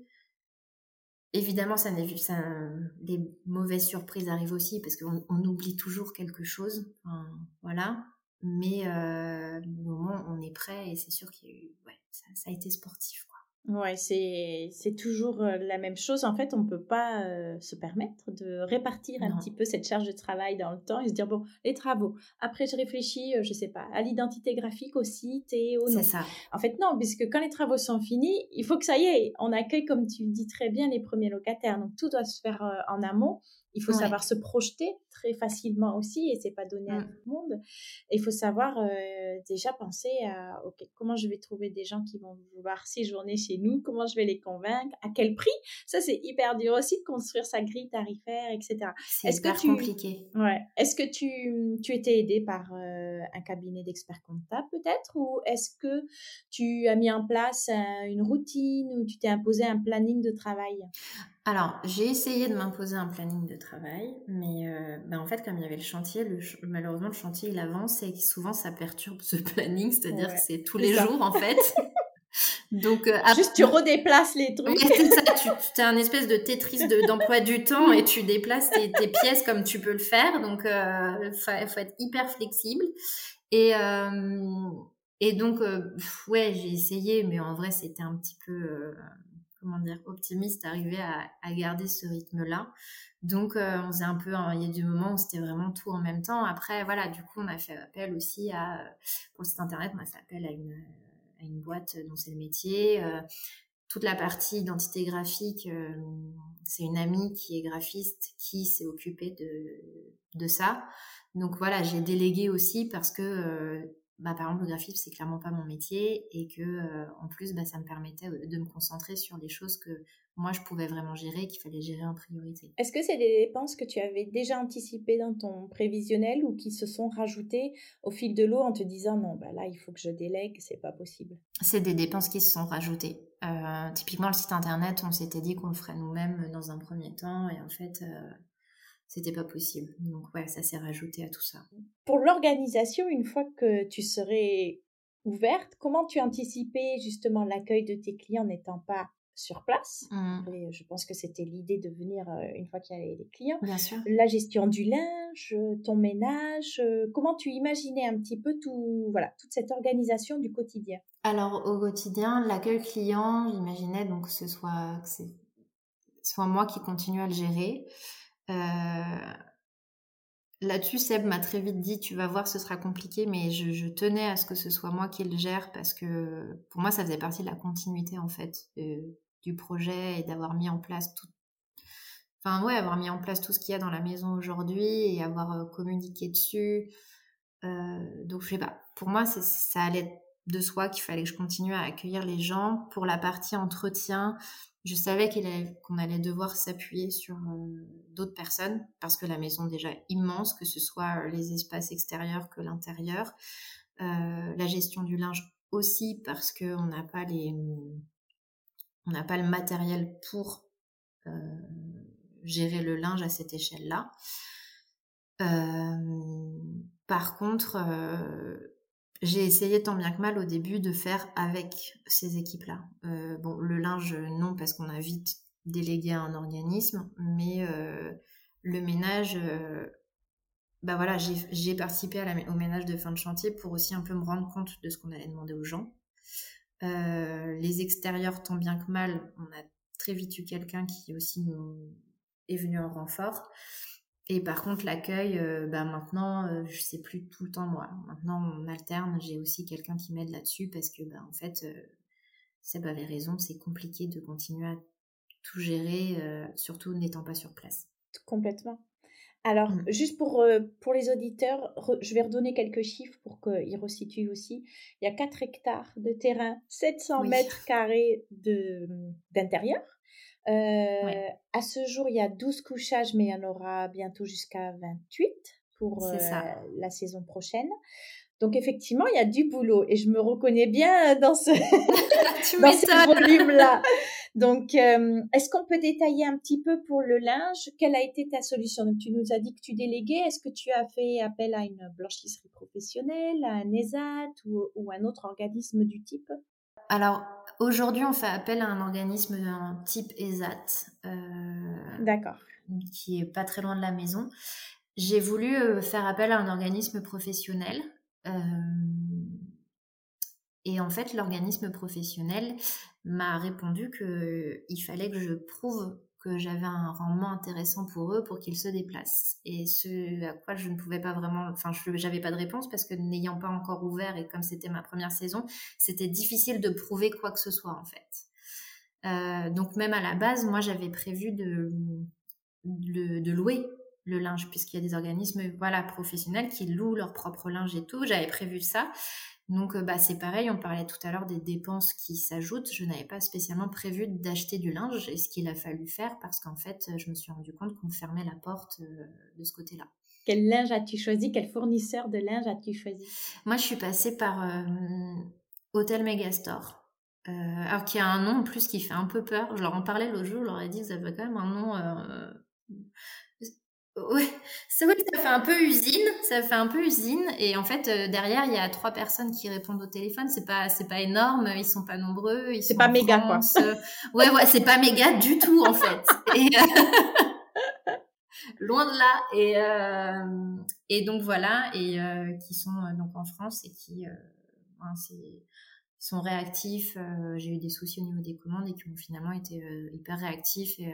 Évidemment, ça ça, des mauvaises surprises arrivent aussi parce qu'on on oublie toujours quelque chose. voilà. Mais au moment où on est prêt, et c'est sûr que ça, a été sportif. Ouais, c'est, c'est toujours la même chose. En fait, on ne peut pas se permettre de répartir un petit peu cette charge de travail dans le temps et se dire, bon, les travaux. Après, je réfléchis, je sais pas, à l'identité graphique aussi, t'es au C'est ça. En fait, non, puisque quand les travaux sont finis, il faut que ça y est. On accueille, comme tu le dis très bien, les premiers locataires. Donc, tout doit se faire en amont. Il faut savoir se projeter très facilement aussi et c'est pas donné à mmh. tout le monde. il faut savoir euh, déjà penser à ok comment je vais trouver des gens qui vont vouloir séjourner chez nous, comment je vais les convaincre, à quel prix? Ça c'est hyper dur aussi de construire sa grille tarifaire, etc. C'est -ce tu... compliqué. Ouais. Est-ce que tu, tu étais aidé par euh, un cabinet d'experts comptables peut-être? Ou est-ce que tu as mis en place une routine ou tu t'es imposé un planning de travail? Alors, j'ai essayé de m'imposer un planning de travail, mais euh, ben en fait, comme il y avait le chantier, malheureusement, le chantier, il avance et souvent, ça perturbe ce *laughs* planning, c'est-à-dire que c'est tous les jours, en fait. *laughs* Donc, euh, juste tu redéplaces les trucs. c'est ça, *laughs* tu, as un espèce de Tetris d'emploi du temps et tu déplaces tes, pièces comme tu peux le faire. Donc, il euh, faut, faut, être hyper flexible. Et, et donc, ouais, j'ai essayé, mais en vrai, c'était un petit peu comment dire, optimiste, arriver à, garder ce rythme-là. Donc, euh, on faisait un peu, il y a des moments où c'était vraiment tout en même temps. Après, voilà, du coup, on a fait appel aussi à, pour le site internet, on a fait appel à une, boîte dont c'est le métier. Euh, toute la partie identité graphique, euh, c'est une amie qui est graphiste qui s'est occupée de ça. Donc voilà, j'ai délégué aussi parce que bah, par exemple, le graphisme, c'est clairement pas mon métier et que, euh, en plus, bah, ça me permettait de me concentrer sur les choses que moi, je pouvais vraiment gérer, qu'il fallait gérer en priorité. Est-ce que c'est des dépenses que tu avais déjà anticipées dans ton prévisionnel ou qui se sont rajoutées au fil de l'eau en te disant non, bah là, il faut que je délègue, c'est pas possible? C'est des dépenses qui se sont rajoutées. Euh, typiquement, le site internet, on s'était dit qu'on le ferait nous-mêmes dans un premier temps et en fait, euh, c'était pas possible. Donc ouais, ça s'est rajouté à tout ça. Pour l'organisation, une fois que tu serais ouverte, comment tu anticipais justement l'accueil de tes clients n'étant pas sur place? Mmh. je pense que c'était l'idée de venir euh, une fois qu'il y avait les clients. Bien sûr. La gestion du linge, ton ménage, euh, comment tu imaginais un petit peu tout, voilà, toute cette organisation du quotidien? Alors au quotidien, l'accueil client, j'imaginais donc que ce soit que soit moi qui continue à le gérer. Euh, là-dessus, Seb m'a très vite dit, tu vas voir, ce sera compliqué, mais je, tenais à ce que ce soit moi qui le gère parce que pour moi, ça faisait partie de la continuité en fait du projet et d'avoir mis en place tout, enfin ouais, avoir mis en place tout ce qu'il y a dans la maison aujourd'hui et avoir euh, communiqué dessus. Euh, donc je sais pas. Pour moi, ça allait de soi qu'il fallait que je continue à accueillir les gens. Pour la partie entretien, je savais qu'on allait devoir s'appuyer sur euh, d'autres personnes parce que la maison déjà immense, que ce soit les espaces extérieurs que l'intérieur. Euh, la gestion du linge aussi parce qu'on n'a pas les, on n'a pas le matériel pour euh, gérer le linge à cette échelle-là. par contre, j'ai essayé tant bien que mal au début de faire avec ces équipes-là. Euh, bon, le linge, non, parce qu'on a vite délégué à un organisme, mais euh, le ménage, euh, bah voilà, j'ai participé au ménage de fin de chantier pour aussi un peu me rendre compte de ce qu'on allait demander aux gens. les extérieurs, tant bien que mal, on a très vite eu quelqu'un qui aussi nous est venu en renfort. Et par contre, l'accueil, euh, bah maintenant, euh, je sais plus tout le temps moi. Maintenant, on alterne. J'ai aussi quelqu'un qui m'aide là-dessus parce que, bah, en fait, euh, Seb avait raison. C'est compliqué de continuer à tout gérer, euh, surtout n'étant pas sur place. Complètement. Alors, mmh. juste pour, pour les auditeurs, je vais redonner quelques chiffres pour qu'ils resituent aussi. Il y a 4 hectares de terrain, 700 mètres carrés d'intérieur. Euh, à ce jour, il y a 12 couchages, mais il y en aura bientôt jusqu'à 28 pour euh, la saison prochaine. Donc effectivement, il y a du boulot et je me reconnais bien dans ce, *laughs* *laughs* dans volume-là. *laughs* Donc, euh, est-ce qu'on peut détailler un petit peu pour le linge? Quelle a été ta solution? Donc, tu nous as dit que tu déléguais. Est-ce que tu as fait appel à une blanchisserie professionnelle, à un ESAT ou, ou un autre organisme du type? Alors, Aujourd'hui, on fait appel à un organisme d'un type ESAT. Euh, D'accord. Qui est pas très loin de la maison. J'ai voulu euh, faire appel à un organisme professionnel et en fait, l'organisme professionnel m'a répondu qu'il fallait que je prouve que j'avais un rendement intéressant pour eux pour qu'ils se déplacent. Et ce à quoi je ne pouvais pas vraiment, enfin, je n'avais pas de réponse parce que n'ayant pas encore ouvert et comme c'était ma première saison, c'était difficile de prouver quoi que ce soit en fait. Euh, donc même à la base, moi j'avais prévu de, de, louer le linge puisqu'il y a des organismes voilà professionnels qui louent leur propre linge et tout. J'avais prévu ça. Donc, euh, bah, c'est pareil, on parlait tout à l'heure des dépenses qui s'ajoutent. Je n'avais pas spécialement prévu d'acheter du linge et ce qu'il a fallu faire parce qu'en fait, je me suis rendu compte qu'on fermait la porte euh, de ce côté-là. Quel linge as-tu choisi? Quel fournisseur de linge as-tu choisi? Moi, je suis passée par euh, Hotel Megastore. alors qui a un nom en plus qui fait un peu peur. Je leur en parlais l'autre jour, je leur ai dit, vous avez quand même un nom Ouais, c'est vrai que ça fait un peu usine, ça fait un peu usine, et en fait euh, derrière il y a trois personnes qui répondent au téléphone. C'est pas, c'est pas énorme, ils sont pas nombreux, ils C'est pas méga quoi. Euh, ouais, ouais, c'est pas méga du tout en fait. *laughs* Et, euh, *laughs* loin de là. Et et donc voilà, et qui sont donc en France et qui, ben, sont réactifs. J'ai eu des soucis au niveau des commandes et qui ont finalement été hyper réactifs et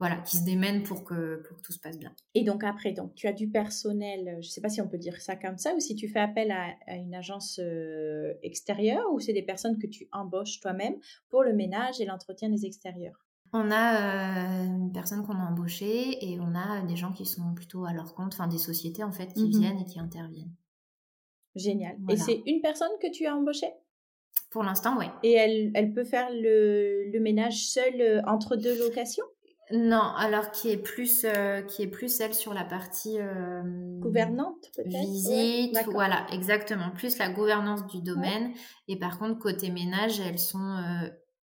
voilà, qui se démènent pour que, pour que tout se passe bien. Et donc après, donc, tu as du personnel, je ne sais pas si on peut dire ça comme ça, ou si tu fais appel à, une agence euh, extérieure, ou c'est des personnes que tu embauches toi-même pour le ménage et l'entretien des extérieurs? On a euh, une personne qu'on a embauchée et on a des gens qui sont plutôt à leur compte, enfin des sociétés en fait qui mmh viennent et qui interviennent. Génial. Et c'est une personne que tu as embauchée? Pour l'instant, oui. Et elle, elle peut faire le, le ménage seule euh, entre deux locations? Non, alors qui est plus euh, qui est plus celle sur la partie euh, gouvernante peut-être? Visite, voilà, exactement, plus la gouvernance du domaine. Et par contre côté ménage, elles sont euh,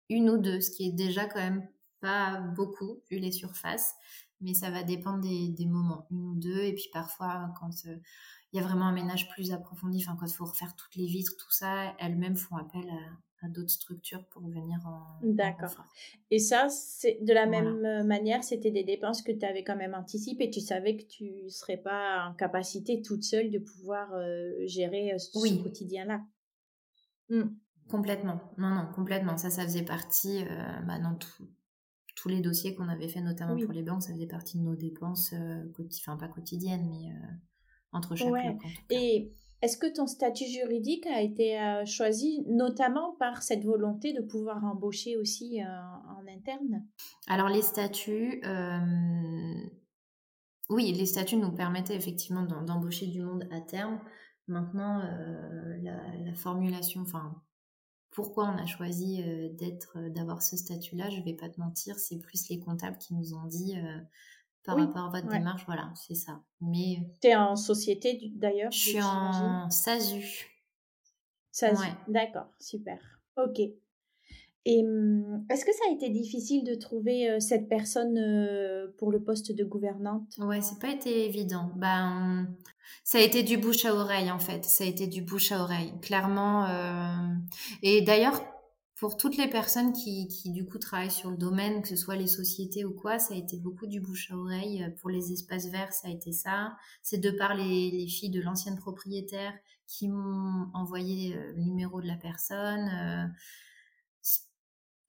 une ou deux, ce qui est déjà quand même pas beaucoup vu les surfaces, mais ça va dépendre des, des moments, une ou deux. Et puis parfois quand il y a vraiment un ménage plus approfondi, enfin quand il faut refaire toutes les vitres, tout ça, elles-mêmes font appel à à d'autres structures pour venir en. D'accord. Et ça, c'est de la même euh, manière, c'était des dépenses que tu avais quand même anticipées. Tu savais que tu ne serais pas en capacité toute seule de pouvoir euh, gérer euh, ce quotidien-là. Mmh. Complètement. Non, non, complètement. Ça, ça faisait partie bah, dans tous les dossiers qu'on avait fait, notamment pour les banques, ça faisait partie de nos dépenses, enfin pas quotidiennes, mais entre chaque ouais. Et est-ce que ton statut juridique a été euh, choisi notamment par cette volonté de pouvoir embaucher aussi euh, en interne? Alors les statuts, euh, oui, les statuts nous permettaient effectivement d'embaucher du monde à terme. Maintenant, la, formulation, enfin, pourquoi on a choisi d'être, d'avoir ce statut-là, je ne vais pas te mentir, c'est plus les comptables qui nous ont dit par rapport à votre démarche. Voilà, c'est ça. Mais euh, tu es en société d'ailleurs Je suis en SASU. SASU, d'accord, super. Ok. Et mmh, est-ce que ça a été difficile de trouver cette personne pour le poste de gouvernante? Ouais, c'est pas été évident. Ben, ça a été du bouche à oreille en fait. Ça a été du bouche à oreille, clairement. Et d'ailleurs, pour toutes les personnes qui, du coup travaillent sur le domaine, que ce soit les sociétés ou quoi, ça a été beaucoup du bouche à oreille. Pour les espaces verts, ça a été ça. C'est de par les, les filles de l'ancienne propriétaire qui m'ont envoyé euh, le numéro de la personne. Euh,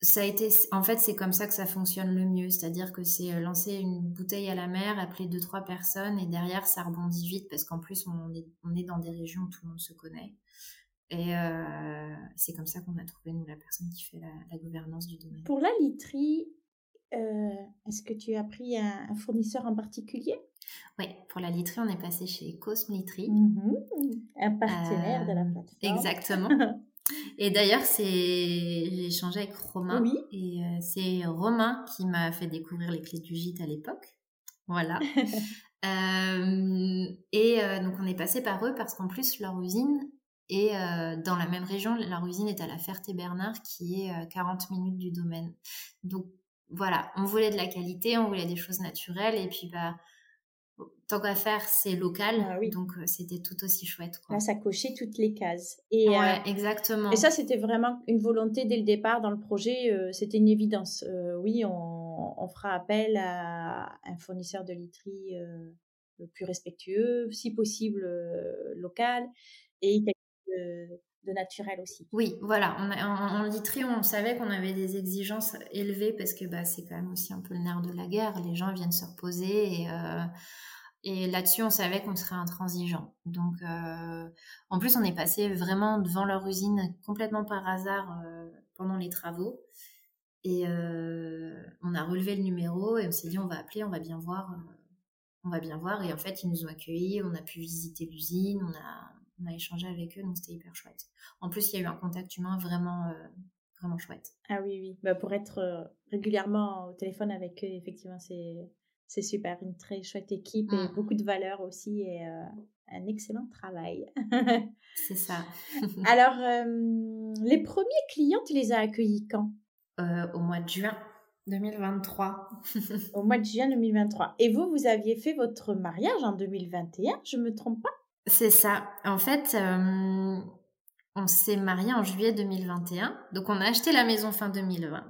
ça a été, en fait, c'est comme ça que ça fonctionne le mieux. C'est-à-dire que c'est euh, lancer une bouteille à la mer, appeler deux, trois personnes et derrière, ça rebondit vite parce qu'en plus, on est dans des régions où tout le monde se connaît. Et euh, c'est comme ça qu'on a trouvé, nous, la personne qui fait la, gouvernance du domaine. Pour la literie, euh, est-ce que tu as pris un, fournisseur en particulier? Oui, pour la literie, on est passé chez Cosme Literie. Mhm. un partenaire de la euh, plateforme. Exactement. Et d'ailleurs, c'est j'ai échangé avec Romain. Oui. Et c'est Romain qui m'a fait découvrir les clés du gîte à l'époque. Voilà. *laughs* et donc, on est passé par eux parce qu'en plus, leur usine et euh, dans la même région, leur usine est à la Ferté-Bernard, qui est à euh, 40 minutes du domaine. Donc voilà, on voulait de la qualité, on voulait des choses naturelles, et puis bah, tant qu'à faire, c'est local, ah donc euh, c'était tout aussi chouette. Là, ça cochait toutes les cases. Et, ouais, exactement. Et ça, c'était vraiment une volonté dès le départ dans le projet, c'était une évidence. oui, on, on, fera appel à un fournisseur de literie le plus respectueux, si possible local, et de, naturel aussi. Oui, voilà. On en, literie, on savait qu'on avait des exigences élevées parce que bah, c'est quand même aussi un peu le nerf de la guerre. Les gens viennent se reposer et et là-dessus, on savait qu'on serait intransigeant. Donc, euh, en plus, on est passé vraiment devant leur usine complètement par hasard euh, pendant les travaux. Et euh, on a relevé le numéro et on s'est dit, on va appeler, on va bien voir. on va bien voir. Et en fait, ils nous ont accueillis, on a pu visiter l'usine, on a, on a échangé avec eux, donc c'était hyper chouette. En plus, il y a eu un contact humain vraiment, vraiment chouette. Ah oui, oui. Bah, pour être régulièrement au téléphone avec eux, effectivement, c'est c'est super, une très chouette équipe et mmh. beaucoup de valeurs aussi et euh, un excellent travail. *laughs* c'est ça. *laughs* Alors, les premiers clients, tu les as accueillis quand? Euh, Au mois de juin 2023. *laughs* Au mois de juin 2023. Et vous, vous aviez fait votre mariage en 2021, je me trompe pas? C'est ça. En fait, on s'est marié en juillet 2021. Donc, on a acheté la maison fin 2020.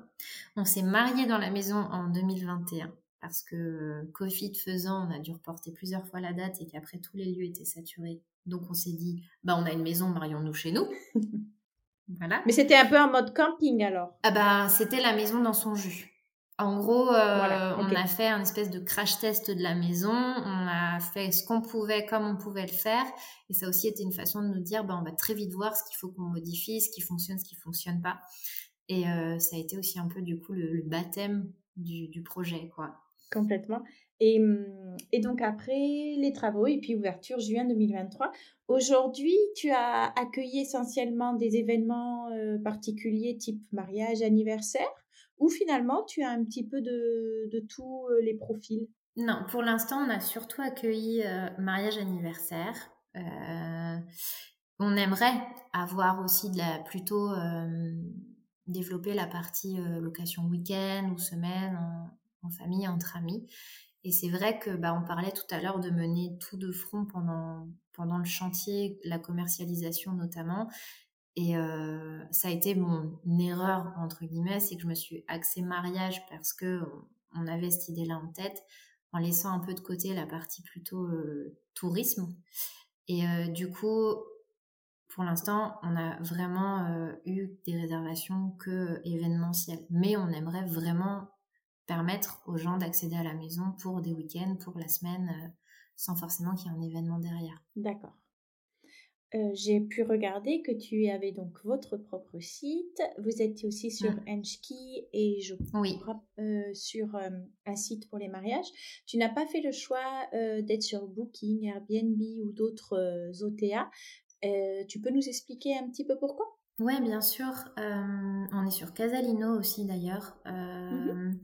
On s'est marié dans la maison en 2021 parce que Covid faisant, on a dû reporter plusieurs fois la date et qu'après tous les lieux étaient saturés. Donc on s'est dit, bah on a une maison, marions-nous chez nous. *laughs* voilà. Mais c'était un peu en mode camping alors? Ah bah c'était la maison dans son jus. En gros, euh, on a fait un espèce de crash test de la maison, on a fait ce qu'on pouvait comme on pouvait le faire, et ça aussi était une façon de nous dire, bah, on va très vite voir ce qu'il faut qu'on modifie, ce qui fonctionne, ce qui fonctionne pas. Et euh, ça a été aussi un peu du coup le, le baptême du, du, projet, quoi. Complètement. Et, mmh, et, donc après les travaux et puis ouverture juin 2023. Aujourd'hui, tu as accueilli essentiellement des événements euh, particuliers type mariage, anniversaire, ou finalement tu as un petit peu de, de tous euh, les profils? Non, pour l'instant, on a surtout accueilli euh, mariage, anniversaire. on aimerait avoir aussi de la plutôt développer la partie location week-end ou semaine en famille, entre amis. Et c'est vrai que bah, on parlait tout à l'heure de mener tout de front pendant, pendant le chantier, la commercialisation notamment. Et euh, ça a été mon erreur, entre guillemets, c'est que je me suis axée mariage parce que on avait cette idée-là en tête, en laissant un peu de côté la partie plutôt euh, tourisme. Et euh, du coup, pour l'instant, on a vraiment eu des réservations que événementielles. Mais on aimerait vraiment permettre aux gens d'accéder à la maison pour des week-ends, pour la semaine, sans forcément qu'il y ait un événement derrière. D'accord. Euh, j'ai pu regarder que tu avais donc votre propre site. Vous êtes aussi sur mmh. Enchki et je oui. Euh, sur un site pour les mariages. Tu n'as pas fait le choix d'être sur Booking, Airbnb ou d'autres OTA. tu peux nous expliquer un petit peu pourquoi? Oui, bien sûr. on est sur Casalino aussi d'ailleurs. Mmh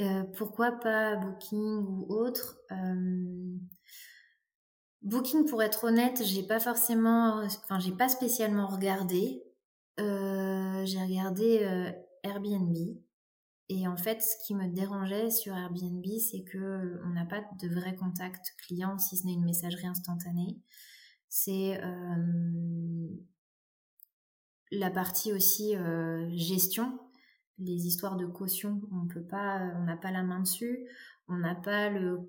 euh, pourquoi pas Booking ou autre? Euh, Booking, pour être honnête, j'ai pas forcément, enfin, j'ai pas spécialement regardé. Euh, j'ai regardé Airbnb. Et en fait, ce qui me dérangeait sur Airbnb, c'est que on n'a pas de vrai contact client, si ce n'est une messagerie instantanée. C'est la partie aussi gestion les histoires de caution, on peut pas, on n'a pas la main dessus, on n'a pas le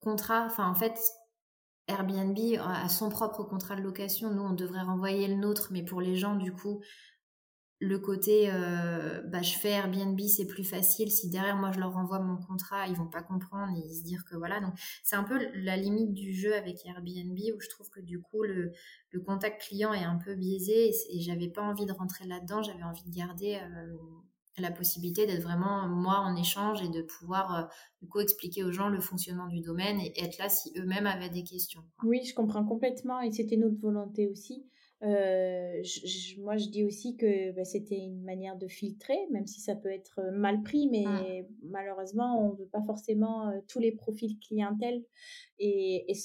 contrat. Enfin, en fait, Airbnb a son propre contrat de location. Nous, on devrait renvoyer le nôtre, mais pour les gens, du coup, le côté, euh, bah, je fais Airbnb, c'est plus facile. Si derrière moi je leur renvoie mon contrat, ils vont pas comprendre et se dire que voilà. Donc c'est un peu la limite du jeu avec Airbnb où je trouve que du coup le, contact client est un peu biaisé et, j'avais pas envie de rentrer là-dedans. J'avais envie de garder euh, la possibilité d'être vraiment moi en échange et de pouvoir euh, du coup expliquer aux gens le fonctionnement du domaine et être là si eux-mêmes avaient des questions. Oui, je comprends complètement et c'était notre volonté aussi. Euh, moi, je dis aussi que bah, c'était une manière de filtrer, même si ça peut être euh, mal pris, mais mmh. malheureusement, on ne veut pas forcément euh, tous les profils clientèle. Et, et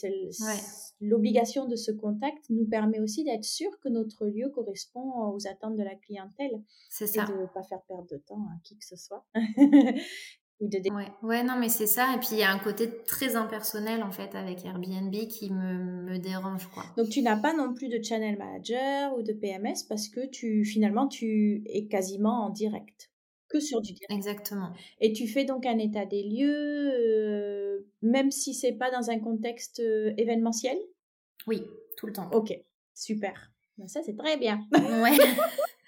l'obligation de ce contact nous permet aussi d'être sûr que notre lieu correspond aux attentes de la clientèle. C'est ça. Et de ne pas faire perdre de temps à qui que ce soit. *laughs* Ouais. ouais, non, mais c'est ça. Et puis, il y a un côté très impersonnel, en fait, avec Airbnb qui me, me dérange, quoi. Donc, tu n'as pas non plus de channel manager ou de PMS parce que tu, finalement, tu es quasiment en direct. que sur du direct. Exactement. Et tu fais donc un état des lieux, euh, même si c'est pas dans un contexte euh, événementiel? Oui, tout le temps. Ok, super. Ben, ça, c'est très bien. Ouais. *laughs*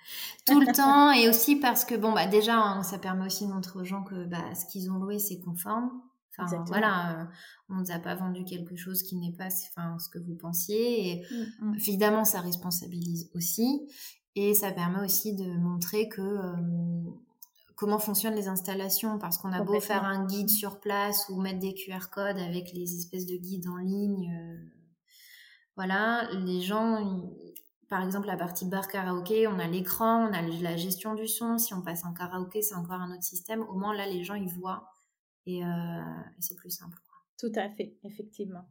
tout le temps et aussi parce que bon bah déjà hein, ça permet aussi de montrer aux gens que bah, ce qu'ils ont loué c'est conforme Enfin, voilà, euh, on ne nous a pas vendu quelque chose qui n'est pas enfin, ce que vous pensiez. Et mmh, mmh. évidemment, ça responsabilise aussi. Et ça permet aussi de montrer que comment fonctionnent les installations. Parce qu'on a beau faire un guide sur place ou mettre des QR codes avec les espèces de guides en ligne. Euh, voilà, les gens, par exemple, la partie bar karaoké, on a l'écran, on a la gestion du son. Si on passe en karaoké, c'est encore un autre système. Au moins, là, les gens, ils voient et, euh, c'est plus simple. Tout à fait, effectivement.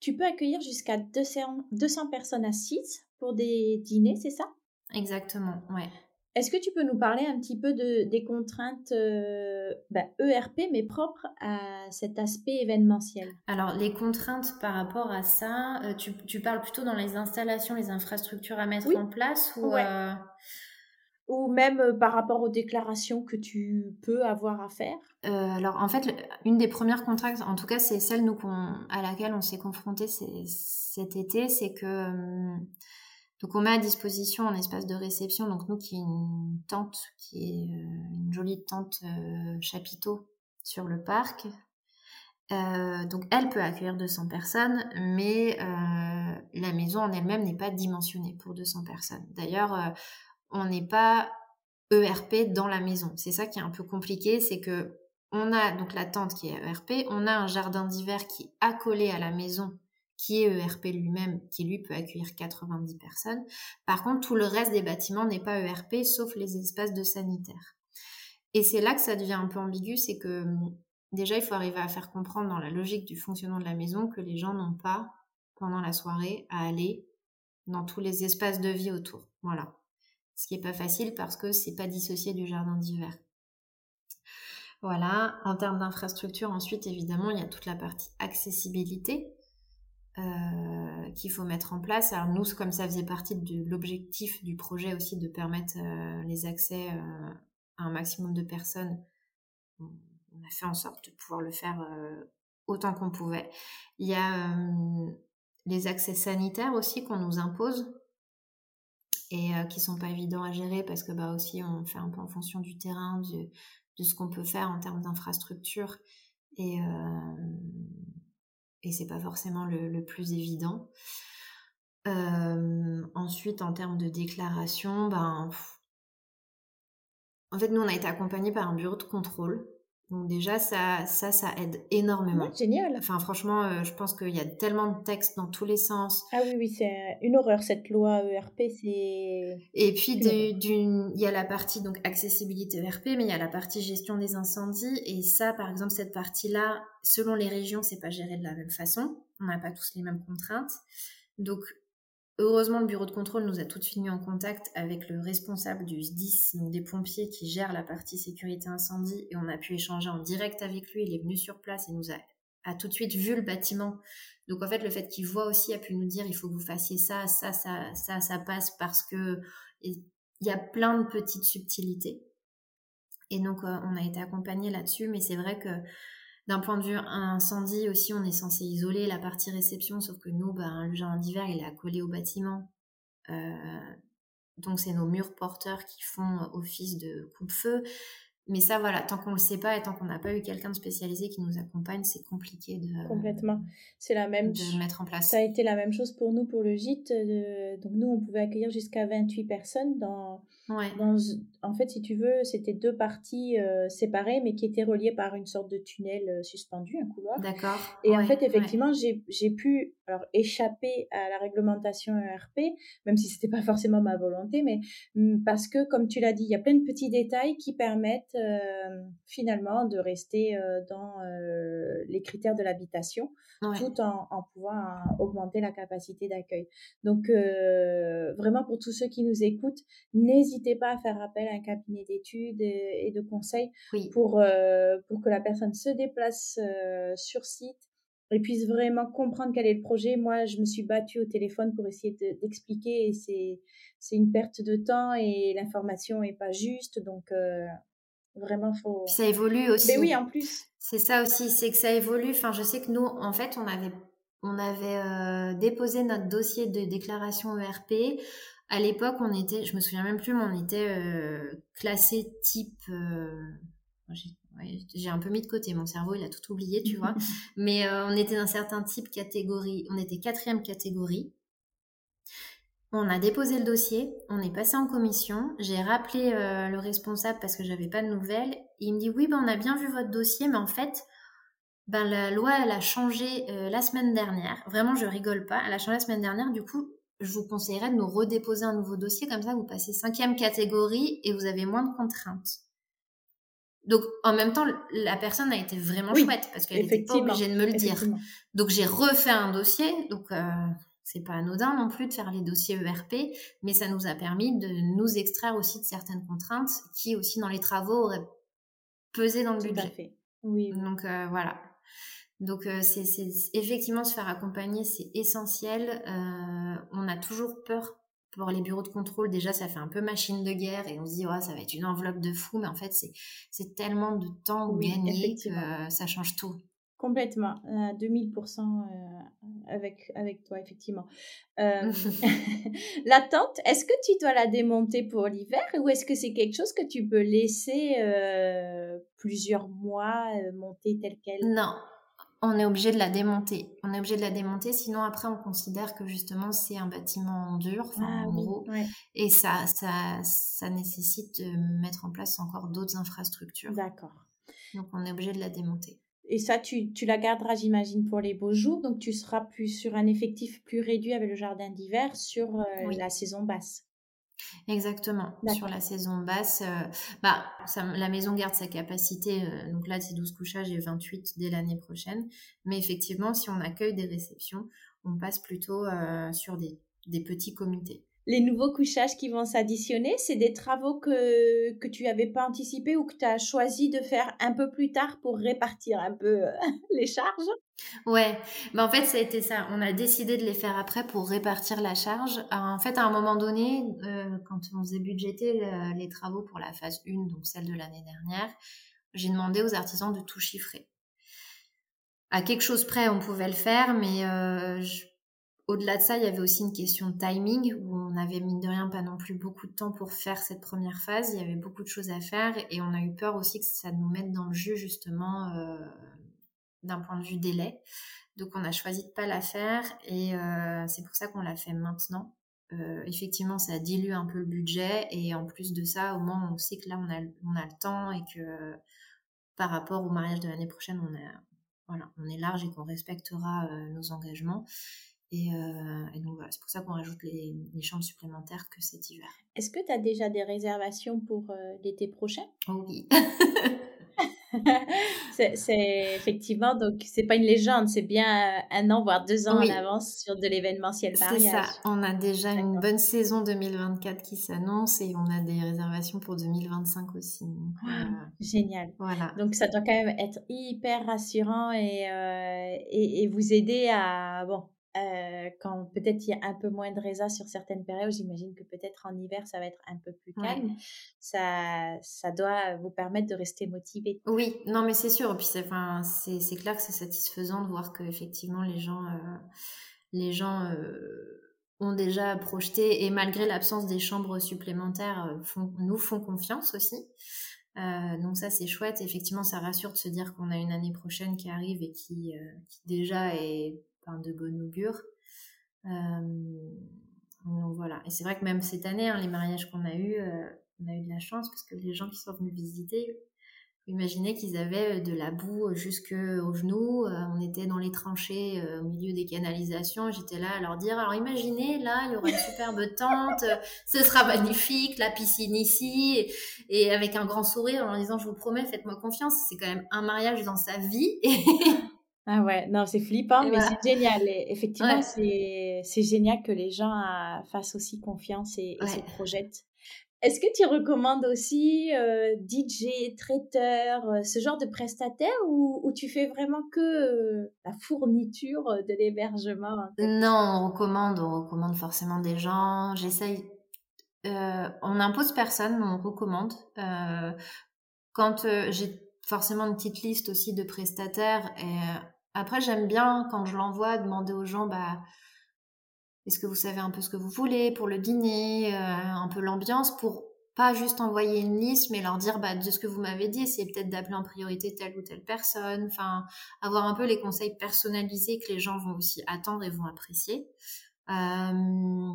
tu peux accueillir jusqu'à 200, 200 personnes assises pour des dîners, c'est ça? Exactement, ouais. Est-ce que tu peux nous parler un petit peu de, des contraintes ERP, bah, e mais propres à cet aspect événementiel? Alors, les contraintes par rapport à ça, euh, tu, tu, parles plutôt dans les installations, les infrastructures à mettre en place ou, euh, ou même euh, par rapport aux déclarations que tu peux avoir à faire? Euh, Alors en fait, une des premières contraintes, en tout cas c'est celle nous à laquelle on s'est confronté cet été, c'est que euh, donc on met à disposition un espace de réception, donc nous qui est une tente, qui est une jolie tente chapiteau sur le parc. donc elle peut accueillir 200 personnes, mais la maison en elle-même n'est pas dimensionnée pour 200 personnes. D'ailleurs, on n'est pas ERP dans la maison. C'est ça qui est un peu compliqué, c'est que on a donc la tente qui est ERP, on a un jardin d'hiver qui est accolé à la maison qui est ERP lui-même, qui lui peut accueillir 90 personnes. Par contre, tout le reste des bâtiments n'est pas ERP, sauf les espaces de sanitaire. Et c'est là que ça devient un peu ambigu, c'est que hum, déjà, il faut arriver à faire comprendre dans la logique du fonctionnement de la maison que les gens n'ont pas, pendant la soirée, à aller dans tous les espaces de vie autour. Voilà ce qui n'est pas facile parce que c'est pas dissocié du jardin d'hiver. Voilà, en termes d'infrastructure, ensuite évidemment, il y a toute la partie accessibilité euh, qu'il faut mettre en place. Alors nous, comme ça faisait partie de l'objectif du projet aussi de permettre euh, les accès euh, à un maximum de personnes, on a fait en sorte de pouvoir le faire autant qu'on pouvait. Il y a les accès sanitaires aussi qu'on nous impose et qui sont pas évidents à gérer parce que bah aussi on fait un peu en fonction du terrain, de ce qu'on peut faire en termes d'infrastructure et et c'est pas forcément le, plus évident. Euh, ensuite, en termes de déclaration, ben en fait nous on a été accompagnés par un bureau de contrôle donc déjà, ça, ça, ça aide énormément. génial. Enfin, franchement, euh, je pense qu'il y a tellement de textes dans tous les sens. Ah oui, oui, c'est une horreur cette loi ERP, c'est. Et puis il y a la partie donc accessibilité ERP, mais il y a la partie gestion des incendies. Et ça, par exemple, cette partie-là, selon les régions, c'est pas géré de la même façon. On n'a pas tous les mêmes contraintes. Donc Heureusement, le bureau de contrôle nous a tout de suite mis en contact avec le responsable du SDIS, donc des pompiers qui gèrent la partie sécurité incendie, et on a pu échanger en direct avec lui. Il est venu sur place et nous a, a tout de suite vu le bâtiment. Donc en fait, le fait qu'il voit aussi a pu nous dire il faut que vous fassiez ça, ça, ça, ça, ça passe parce que il y a plein de petites subtilités. Et donc euh, on a été accompagné là-dessus, mais c'est vrai que d'un point de vue incendie aussi, on est censé isoler la partie réception, sauf que nous, ben, le jardin d'hiver, il est accolé au bâtiment. Euh, donc c'est nos murs porteurs qui font office de coupe-feu. Mais ça, voilà, tant qu'on ne le sait pas et tant qu'on n'a pas eu quelqu'un de spécialisé qui nous accompagne, c'est compliqué de. Complètement. C'est la même. De mettre en place. Ça a été la même chose pour nous pour le gîte. Euh, donc nous, on pouvait accueillir jusqu'à 28 personnes dans. dans en fait, si tu veux, c'était deux parties euh, séparées, mais qui étaient reliées par une sorte de tunnel euh, suspendu, un couloir. D'accord. Et en fait, effectivement, j'ai pu alors échapper à la réglementation ERP, même si c'était pas forcément ma volonté, mais mm, parce que, comme tu l'as dit, il y a plein de petits détails qui permettent euh, finalement de rester euh, dans euh, les critères de l'habitation, tout en, en, pouvant augmenter la capacité d'accueil. Donc, vraiment pour tous ceux qui nous écoutent, n'hésitez pas à faire appel à un cabinet d'études et, de conseils pour, pour que la personne se déplace sur site et puissent vraiment comprendre quel est le projet. Moi, je me suis battue au téléphone pour essayer d'expliquer et c'est, c'est une perte de temps et l'information est pas juste. Donc, euh, vraiment, faut. Ça évolue aussi. Mais oui, en plus. C'est ça aussi, c'est que ça évolue. Enfin, je sais que nous, en fait, on avait, on avait euh, déposé notre dossier de déclaration ERP. À l'époque, on était, je me souviens même plus, mais on était euh, classé type. j'ai un peu mis de côté, mon cerveau il a tout oublié, tu vois. *laughs* Mais on était d'un certain type catégorie, on était quatrième catégorie. On a déposé le dossier, on est passé en commission. J'ai rappelé euh, le responsable parce que j'avais pas de nouvelles. Il me dit oui, ben on a bien vu votre dossier, mais en fait, ben la loi elle a changé euh, la semaine dernière. Vraiment, je rigole pas. Elle a changé la semaine dernière. Du coup, je vous conseillerais de nous redéposer un nouveau dossier comme ça, vous passez cinquième catégorie et vous avez moins de contraintes. Donc, en même temps, la personne a été vraiment chouette parce qu'elle n'était pas obligée de me le dire. Donc, j'ai refait un dossier. Donc, euh, c'est pas anodin non plus de faire les dossiers ERP, mais ça nous a permis de nous extraire aussi de certaines contraintes qui aussi dans les travaux auraient pesé dans le budget. fait. Oui. Donc euh, voilà. Donc euh, c'est effectivement se faire accompagner, c'est essentiel. Euh, on a toujours peur pour les bureaux de contrôle. Déjà, ça fait un peu machine de guerre et on se dit ça va être une enveloppe de fou, mais en fait c'est tellement de temps gagné que ça change tout. Complètement, à 2000% euh, avec, avec toi, effectivement. Euh, *laughs* *laughs* la tente, est-ce que tu dois la démonter pour l'hiver ou est-ce que c'est quelque chose que tu peux laisser euh, plusieurs mois monter telle qu'elle Non, on est obligé de la démonter. On est obligé de la démonter, sinon après on considère que justement c'est un bâtiment dur, ah en gros, et ça, ça, ça nécessite de mettre en place encore d'autres infrastructures. D'accord. Donc on est obligé de la démonter. Et ça, tu, tu la garderas, j'imagine, pour les beaux jours. Donc, tu seras plus sur un effectif plus réduit avec le jardin d'hiver sur euh, la saison basse. Exactement. Sur la saison basse, euh, bah, la maison garde sa capacité. Euh, donc là, c'est 12 couchages et 28 dès l'année prochaine. Mais effectivement, si on accueille des réceptions, on passe plutôt sur des, des petits comités les nouveaux couchages qui vont s'additionner, c'est des travaux que, que tu n'avais pas anticipés ou que tu as choisi de faire un peu plus tard pour répartir un peu euh, *laughs* les charges? Ouais, mais en fait, ça a été ça. On a décidé de les faire après pour répartir la charge. En fait, à un moment donné, euh, quand on faisait budgéter euh, les travaux pour la phase 1, donc celle de l'année dernière, j'ai demandé aux artisans de tout chiffrer. À quelque chose près, on pouvait le faire, mais je au-delà de ça, il y avait aussi une question de timing où on avait mine de rien pas non plus beaucoup de temps pour faire cette première phase. Il y avait beaucoup de choses à faire et on a eu peur aussi que ça nous mette dans le jeu justement euh, d'un point de vue délai. Donc on a choisi de pas la faire et euh, c'est pour ça qu'on l'a fait maintenant. Euh, effectivement, ça dilue un peu le budget et en plus de ça, au moins on sait que là on a, le temps et que par rapport au mariage de l'année prochaine, on est large et qu'on respectera nos engagements. Euh, et, donc voilà, c'est pour ça qu'on rajoute les, chambres supplémentaires que cet hiver. Est-ce que tu as déjà des réservations pour euh, l'été prochain? Oh Oui. *laughs* c'est effectivement, donc c'est pas une légende, c'est bien euh, un an, voire deux ans en avance sur de l'événementiel mariage. C'est ça, on a déjà une bonne saison 2024 qui s'annonce et on a des réservations pour 2025 aussi. Ah, génial. Voilà. Donc ça doit quand même être hyper rassurant et, et, et vous aider à, bon, euh, quand peut-être il y a un peu moins de résa sur certaines périodes, j'imagine que peut-être en hiver ça va être un peu plus calme. Ça, ça doit vous permettre de rester motivé. Oui, non mais c'est sûr. Et puis c'est, enfin, c'est, c'est clair que c'est satisfaisant de voir que effectivement les gens, euh, les gens euh, ont déjà projeté et malgré l'absence des chambres supplémentaires, font, nous font confiance aussi. donc ça c'est chouette. Effectivement, ça rassure de se dire qu'on a une année prochaine qui arrive et qui, qui déjà est de bon augure. Euh, donc voilà. Et c'est vrai que même cette année, hein, les mariages qu'on a eu, euh, on a eu de la chance parce que les gens qui sont venus visiter, imaginez qu'ils avaient euh, de la boue jusqu'aux genoux. on était dans les tranchées au milieu des canalisations. J'étais là à leur dire alors imaginez, là, il y aura une superbe tente, ce sera magnifique, la piscine ici, et, avec un grand sourire en leur disant je vous promets, faites-moi confiance, c'est quand même un mariage dans sa vie. *laughs* Ah ouais, non, c'est flippant, mais c'est génial. effectivement, c'est génial que les gens fassent aussi confiance et, se projettent. Est-ce que tu recommandes aussi euh, DJ, traiteur, euh, ce genre de prestataire ou, tu fais vraiment que euh, la fourniture de l'hébergement Non, on recommande, on recommande forcément des gens. J'essaye. on n'impose personne, mais on recommande. quand j'ai forcément une petite liste aussi de prestataires et après j'aime bien quand je l'envoie demander aux gens bah est-ce que vous savez un peu ce que vous voulez pour le dîner, euh, un peu l'ambiance, pour pas juste envoyer une liste, mais leur dire bah, de ce que vous m'avez dit, c'est peut-être d'appeler en priorité telle ou telle personne, enfin avoir un peu les conseils personnalisés que les gens vont aussi attendre et vont apprécier. Euh,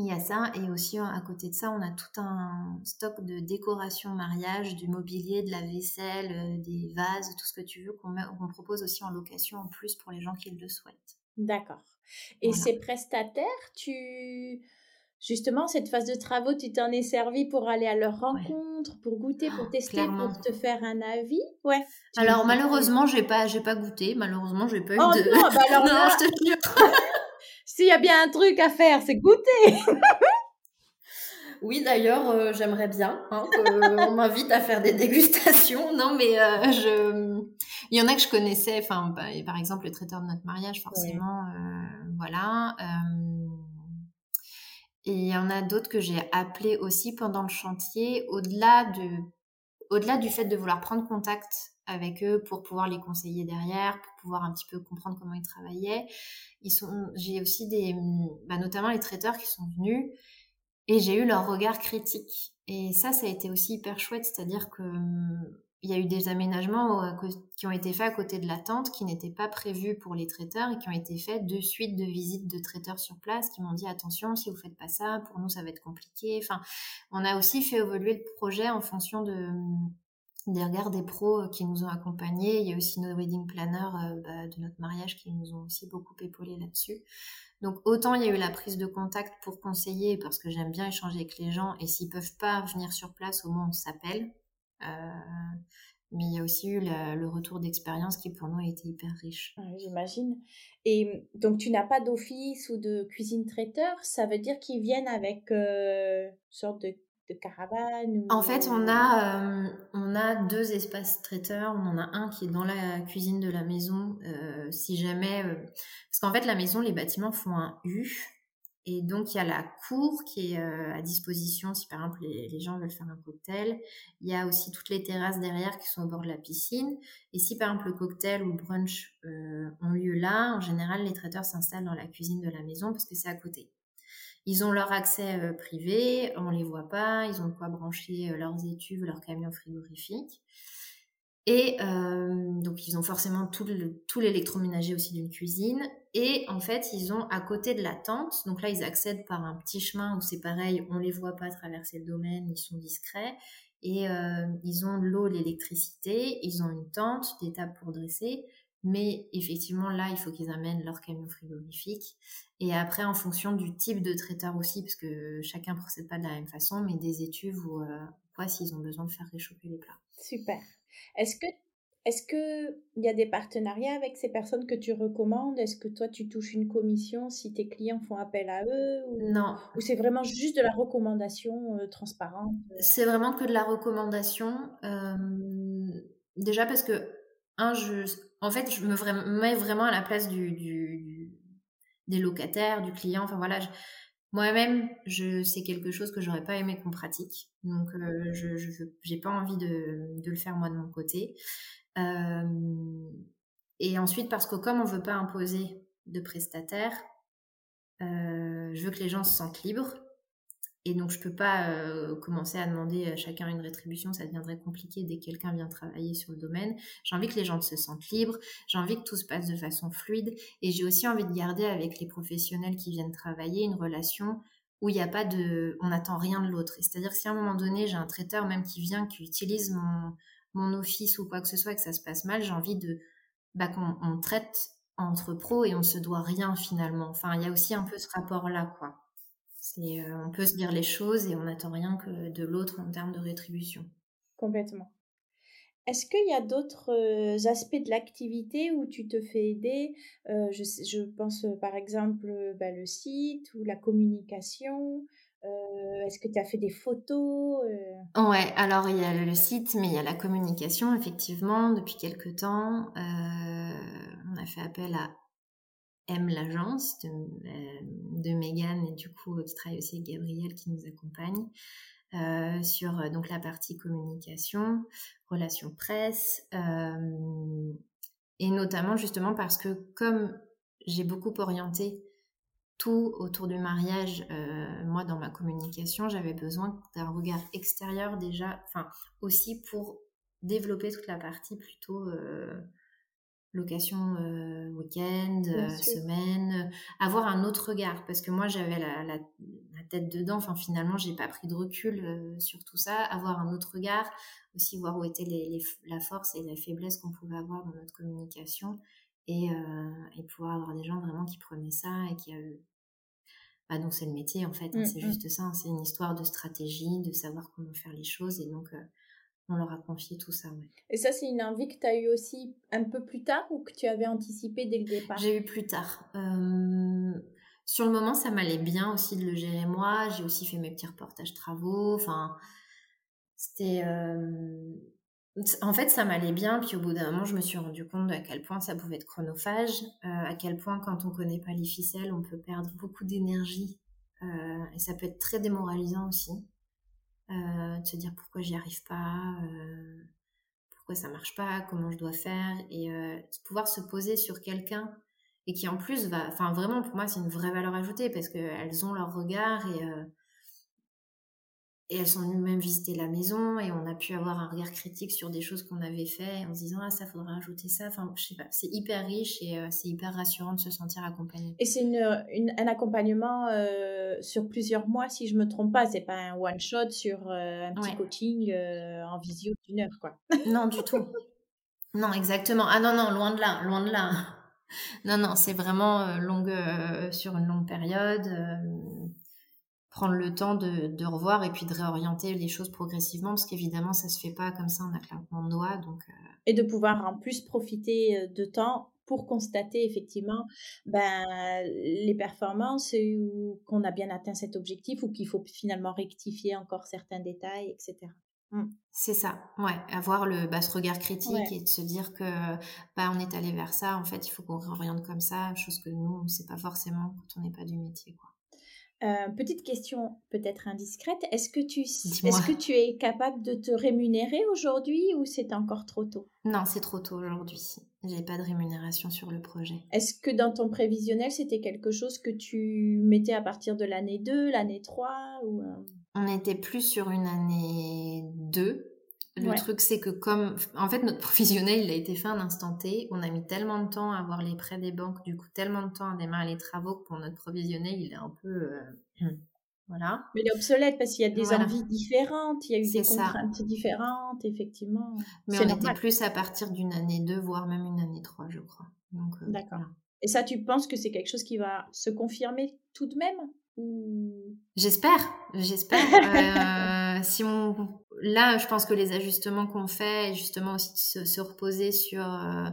il y a ça, et aussi à côté de ça, on a tout un stock de décoration mariage, du mobilier, de la vaisselle, euh, des vases, tout ce que tu veux qu'on propose aussi en location en plus pour les gens qui le souhaitent. D'accord. Et ces prestataires, tu justement cette phase de travaux, tu t'en es servi pour aller à leur rencontre, pour goûter, pour ah, tester, pour te faire un avis? Ouais. Alors malheureusement, j'ai pas j'ai pas goûté. Malheureusement, j'ai pas eu oh de. Non, bah alors *laughs* non, je te jure. *laughs* S'il y a bien un truc à faire, c'est goûter. Oui, d'ailleurs, euh, j'aimerais bien hein, qu'on m'invite à faire des dégustations. Non, mais euh, je, il y en a que je connaissais. Enfin, bah, par exemple, le traiteur de notre mariage, forcément, euh, voilà. et il y en a d'autres que j'ai appelés aussi pendant le chantier, au-delà de, au-delà du fait de vouloir prendre contact avec eux pour pouvoir les conseiller derrière, pour pouvoir un petit peu comprendre comment ils travaillaient. Ils sont, j'ai aussi des, bah, notamment les traiteurs qui sont venus et j'ai eu leur regard critique. Et ça, ça a été aussi hyper chouette, c'est-à-dire que hum, il y a eu des aménagements euh, qui ont été faits à côté de la tente, qui n'étaient pas prévus pour les traiteurs et qui ont été faits de suite de visites de traiteurs sur place qui m'ont dit attention, si vous faites pas ça, pour nous ça va être compliqué. Enfin, on a aussi fait évoluer le projet en fonction de hum, des regards des pros euh, qui nous ont accompagnés. Il y a aussi nos wedding planners euh, bah, de notre mariage qui nous ont aussi beaucoup épaulés là-dessus. Donc autant il y a eu la prise de contact pour conseiller parce que j'aime bien échanger avec les gens et s'ils peuvent pas venir sur place, au moins on s'appelle. Euh, mais il y a aussi eu le retour d'expérience qui pour nous a été hyper riche. J'imagine. Et donc tu n'as pas d'office ou de cuisine traiteur, ça veut dire qu'ils viennent avec une sorte de caravane En fait, on a, euh, on a deux espaces traiteurs. On en a un qui est dans la cuisine de la maison. Euh, si jamais. Euh, parce qu'en fait, la maison, les bâtiments font un U. Et donc, il y a la cour qui est à disposition si par exemple les, les, gens veulent faire un cocktail. Il y a aussi toutes les terrasses derrière qui sont au bord de la piscine. Et si par exemple le cocktail ou le brunch ont lieu là, en général, les traiteurs s'installent dans la cuisine de la maison parce que c'est à côté. Ils ont leur accès euh, privé, on les voit pas, ils ont quoi brancher euh, leurs études, leurs camions frigorifiques. Et euh, donc, ils ont forcément tout, l'électroménager aussi d'une cuisine. Et en fait, ils ont à côté de la tente, donc là, ils accèdent par un petit chemin où c'est pareil, on les voit pas traverser le domaine, ils sont discrets. Et ils ont l'eau, l'électricité, ils ont une tente, des tables pour dresser. Mais effectivement, là, il faut qu'ils amènent leur camion frigorifique. Et après, en fonction du type de traiteur aussi, parce que chacun procède pas de la même façon, mais des étuves ou euh, quoi, s'ils ont besoin de faire réchauffer les plats. Super. Est-ce que est-ce que il y a des partenariats avec ces personnes que tu recommandes? Est-ce que toi tu touches une commission si tes clients font appel à eux Non. Ou c'est vraiment juste de la recommandation euh, transparente C'est vraiment que de la recommandation. Euh, déjà parce que un, je en fait, je me mets vraiment à la place des locataires, du client. Enfin voilà, moi-même, c'est quelque chose que j'aurais pas aimé qu'on pratique. Donc, euh, je j'ai pas envie de, le faire moi de mon côté. Euh, et ensuite, parce que comme on veut pas imposer de prestataire, euh, je veux que les gens se sentent libres. Et donc, je peux pas euh, commencer à demander à chacun une rétribution, ça deviendrait compliqué dès que quelqu'un vient travailler sur le domaine. J'ai envie que les gens se sentent libres, j'ai envie que tout se passe de façon fluide, et j'ai aussi envie de garder avec les professionnels qui viennent travailler une relation où il n'y a pas de, on n'attend rien de l'autre. C'est-à-dire que si à un moment donné, j'ai un traiteur même qui vient, qui utilise mon, mon office ou quoi que ce soit, que ça se passe mal, j'ai envie de, bah, qu'on traite entre pros et on se doit rien finalement. Enfin, il y a aussi un peu ce rapport-là, quoi. Euh, on peut se dire les choses et on n'attend rien que de l'autre en termes de rétribution. Complètement. Est-ce qu'il y a d'autres euh, aspects de l'activité où tu te fais aider? Euh, je, pense par exemple bah, le site ou la communication. Est-ce que tu as fait des photos Ouais, alors il y a le site, mais il y a la communication, effectivement, depuis quelques temps. on a fait appel à M, l'agence de, de Megan, et du coup, qui travaille aussi avec Gabriel, qui nous accompagne. Euh, sur euh, donc la partie communication, relations presse, euh, et notamment justement parce que comme j'ai beaucoup orienté tout autour du mariage, moi dans ma communication, j'avais besoin d'un regard extérieur déjà, enfin aussi pour développer toute la partie plutôt location euh, week-end, euh, semaine, avoir un autre regard. Parce que moi j'avais la, la, tête dedans, enfin finalement j'ai pas pris de recul euh, sur tout ça, avoir un autre regard, aussi voir où était les, les, la force et la faiblesse qu'on pouvait avoir dans notre communication. Et, et pouvoir avoir des gens vraiment qui prenaient ça et qui a bah donc c'est le métier en fait, hein, mmh, c'est mmh. juste ça, hein, c'est une histoire de stratégie, de savoir comment faire les choses. Et donc on leur a confié tout ça. Et ça, c'est une envie que tu as eu aussi un peu plus tard ou que tu avais anticipé dès le départ? J'ai eu plus tard. Euh, sur le moment, ça m'allait bien aussi de le gérer moi. J'ai aussi fait mes petits reportages travaux. Enfin, c'était. Euh, en fait, ça m'allait bien. Puis au bout d'un moment, je me suis rendu compte à quel point ça pouvait être chronophage, euh, à quel point quand on connaît pas les ficelles, on peut perdre beaucoup d'énergie. et ça peut être très démoralisant aussi. Euh, de se dire pourquoi j'y arrive pas, euh, pourquoi ça marche pas, comment je dois faire, et euh, pouvoir se poser sur quelqu'un et qui en plus va, enfin vraiment pour moi c'est une vraie valeur ajoutée parce qu'elles ont leur regard et et elles sont venues même visiter la maison et on a pu avoir un regard critique sur des choses qu'on avait fait en se disant ah ça faudrait ajouter ça. Enfin je sais pas, c'est hyper riche et euh, c'est hyper rassurant de se sentir accompagné. Et c'est une, un accompagnement euh, sur plusieurs mois si je me trompe pas. C'est pas un one shot sur euh, un petit coaching en visio d'une heure quoi. *laughs* non du tout. Non exactement. Ah non non loin de là, loin de là. Non non c'est vraiment longue sur une longue période prendre le temps de, revoir et puis de réorienter les choses progressivement parce qu'évidemment ça se fait pas comme ça en un claquement de doigts donc euh. et de pouvoir en plus profiter euh, de temps pour constater effectivement ben, les performances ou qu'on a bien atteint cet objectif ou qu'il faut finalement rectifier encore certains détails etc mmh. C'est ça, ouais, avoir le bah, ce regard critique et de se dire que bah, on est allé vers ça, en fait, il faut qu'on réoriente comme ça, chose que nous, on ne sait pas forcément quand on n'est pas du métier. Quoi. Euh, petite question peut-être indiscrète. Est-ce que, tu, est-ce que tu es capable de te rémunérer aujourd'hui ou c'est encore trop tôt? Non, c'est trop tôt aujourd'hui. J'ai pas de rémunération sur le projet. Est-ce que dans ton prévisionnel, c'était quelque chose que tu mettais à partir de l'année 2, l'année 3 ou, euh? On était plus sur une année 2 le truc, c'est que comme, en fait, notre provisionnel, il a été fait un instant T. On a mis tellement de temps à avoir les prêts des banques, du coup, tellement de temps à démarrer les travaux que pour notre provisionnel, il est un peu, euh, *clears throat* voilà. Mais il est obsolète parce qu'il y a des envies différentes, il y a eu des contraintes différentes, effectivement. Mais on était plus à partir d'une année 2, voire même une année 3, je crois. Euh, D'accord. Et ça, tu penses que c'est quelque chose qui va se confirmer tout de même? J'espère, j'espère. *laughs* euh, si on, là, je pense que les ajustements qu'on fait, justement aussi se, reposer sur euh,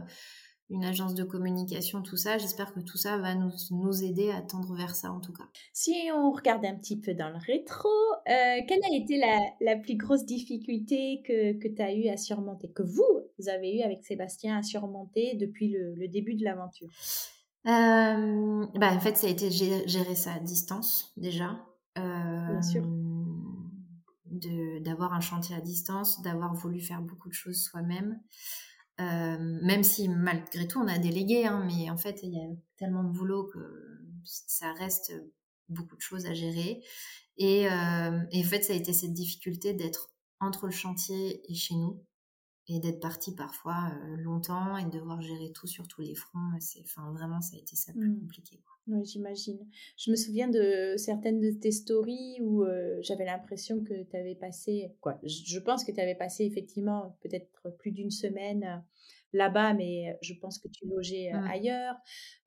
une agence de communication, tout ça, j'espère que tout ça va nous, nous, aider à tendre vers ça en tout cas. Si on regarde un petit peu dans le rétro, euh, quelle a été la, la, plus grosse difficulté que, que tu as eu à surmonter, que vous avez eu avec Sébastien à surmonter depuis le, le début de l'aventure? Euh, bah, en fait, ça a été gérer ça à distance déjà. Bien sûr. D'avoir un chantier à distance, d'avoir voulu faire beaucoup de choses soi-même. même si malgré tout on a délégué, hein, mais en fait il y a tellement de boulot que ça reste beaucoup de choses à gérer. Et, et en fait ça a été cette difficulté d'être entre le chantier et chez nous, et d'être parti parfois euh, longtemps et de devoir gérer tout sur tous les fronts. C'est, enfin, vraiment, ça a été ça plus mmh. compliqué. Oui, j'imagine. Je me souviens de certaines de tes stories où euh, j'avais l'impression que tu avais passé, quoi, je pense que tu avais passé effectivement peut-être plus d'une semaine euh, là-bas, mais je pense que tu logeais mmh. ailleurs,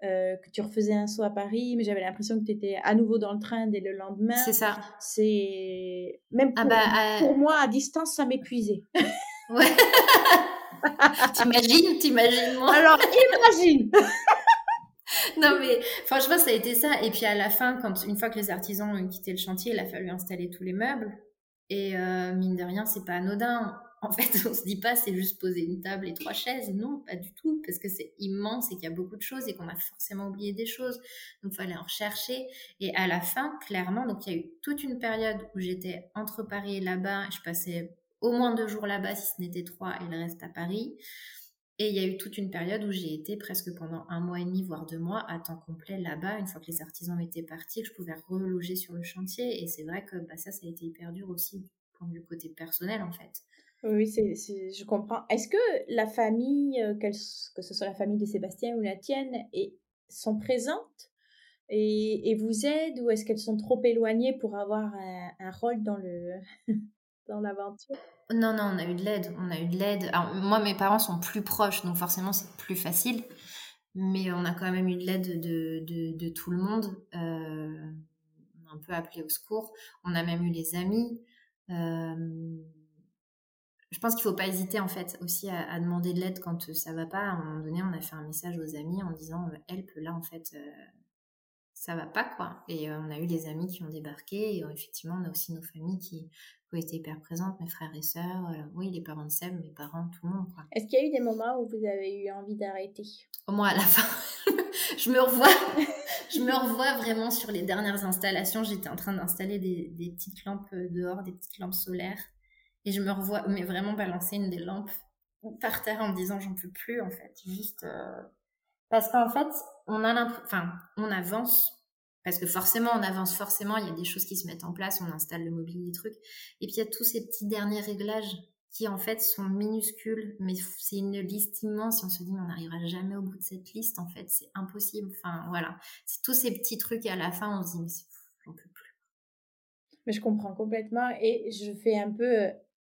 que tu refaisais un saut à Paris, mais j'avais l'impression que tu étais à nouveau dans le train dès le lendemain. C'est ça. C'est même ah bah, pour moi à distance, ça m'épuisait. *laughs* Ouais. *laughs* t'imagines, t'imagines moi. Alors imagine. *laughs* non mais franchement ça a été ça. Et puis à la fin, quand une fois que les artisans ont quitté le chantier, il a fallu installer tous les meubles. Et euh, mine de rien, c'est pas anodin. En *laughs* fait, on se dit pas c'est juste poser une table et trois chaises. Non, pas du tout, parce que c'est immense et qu'il y a beaucoup de choses et qu'on a forcément oublié des choses. Donc, il fallait en rechercher. Et à la fin, clairement, donc il y a eu toute une période où j'étais entre Paris et là-bas. Je passais au moins deux jours là-bas, si ce n'était trois, et le reste à Paris. Et il y a eu toute une période où j'ai été presque pendant un mois et demi, voire deux mois, à temps complet là-bas, une fois que les artisans étaient partis, je pouvais reloger sur le chantier. Et c'est vrai que bah, ça, ça a été hyper dur aussi, du côté personnel, en fait. Oui, c'est, je comprends. Est-ce que la famille, euh, que ce soit la famille de Sébastien ou la tienne, sont présentes et, et vous aident ou est-ce qu'elles sont trop éloignées pour avoir un rôle dans le *laughs* l'aventure? Non, non, on a eu de l'aide. On a eu de l'aide. Moi, mes parents sont plus proches, donc forcément, c'est plus facile. Mais on a quand même eu de l'aide de, de, tout le monde. Euh, on a un peu appelé au secours. On a même eu les amis. Euh, je pense qu'il faut pas hésiter en fait aussi à, demander de l'aide quand ça va pas. À un moment donné, on a fait un message aux amis en disant euh, help là en fait euh, ça va pas quoi. Et euh, on a eu les amis qui ont débarqué et effectivement on a aussi nos familles qui, ont été hyper présentes, mes frères et sœurs, oui les parents de Seb, mes parents, tout le monde quoi. Est-ce qu'il y a eu des moments où vous avez eu envie d'arrêter? Moi à la fin, *laughs* je me revois, je me revois vraiment sur les dernières installations. J'étais en train d'installer des, des petites lampes dehors, des petites lampes solaires et je me revois, mais vraiment balancer une des lampes par terre en me disant j'en peux plus en fait. Juste euh, parce qu'en fait, on a enfin, on avance parce que forcément, on avance forcément. Il y a des choses qui se mettent en place, on installe le mobilier, des trucs, et puis il y a tous ces petits derniers réglages qui en fait sont minuscules, mais c'est une liste immense. Et on se dit, on n'arrivera jamais au bout de cette liste. En fait, c'est impossible. Enfin, voilà, c'est tous ces petits trucs. Et à la fin, on se dit, mais j'en peux plus. Mais je comprends complètement. Et je fais un peu euh,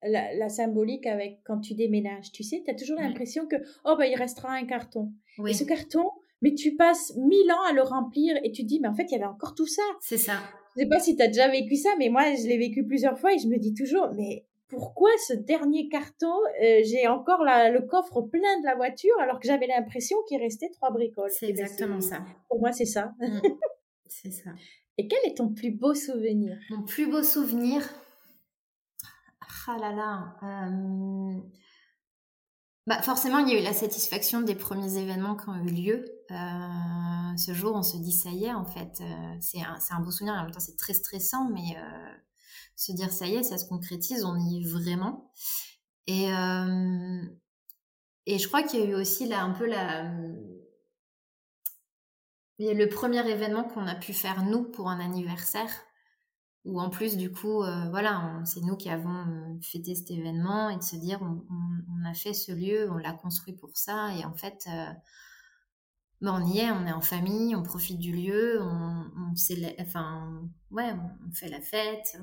la, symbolique avec quand tu déménages. Tu sais, tu as toujours l'impression que, oh, bah, il restera un carton. Et ce carton, mais tu passes mille ans à le remplir et tu te dis, mais en fait, il y avait encore tout ça. C'est ça. Je sais pas si tu as déjà vécu ça, mais moi, je l'ai vécu plusieurs fois et je me dis toujours, mais pourquoi ce dernier carton, euh, j'ai encore le coffre plein de la voiture alors que j'avais l'impression qu'il restait trois bricoles. C'est ben, exactement ça. Pour moi, c'est ça. Mmh. *laughs* c'est ça. Et quel est ton plus beau souvenir? Mon plus beau souvenir, ah là là. Euh, bah forcément, il y a eu la satisfaction des premiers événements qui ont eu lieu. Euh, ce jour, on se dit ça y est, en fait, euh, c'est un, beau souvenir. En même temps, c'est très stressant, mais se dire ça y est, ça se concrétise, on y est vraiment. Et et je crois qu'il y a eu aussi là un peu la le premier événement qu'on a pu faire nous pour un anniversaire ou en plus du coup euh, voilà c'est nous qui avons euh, fêté cet événement et de se dire on, on, a fait ce lieu on l'a construit pour ça et en fait euh, ben, on y est on est en famille on profite du lieu on, on enfin ouais on fait la fête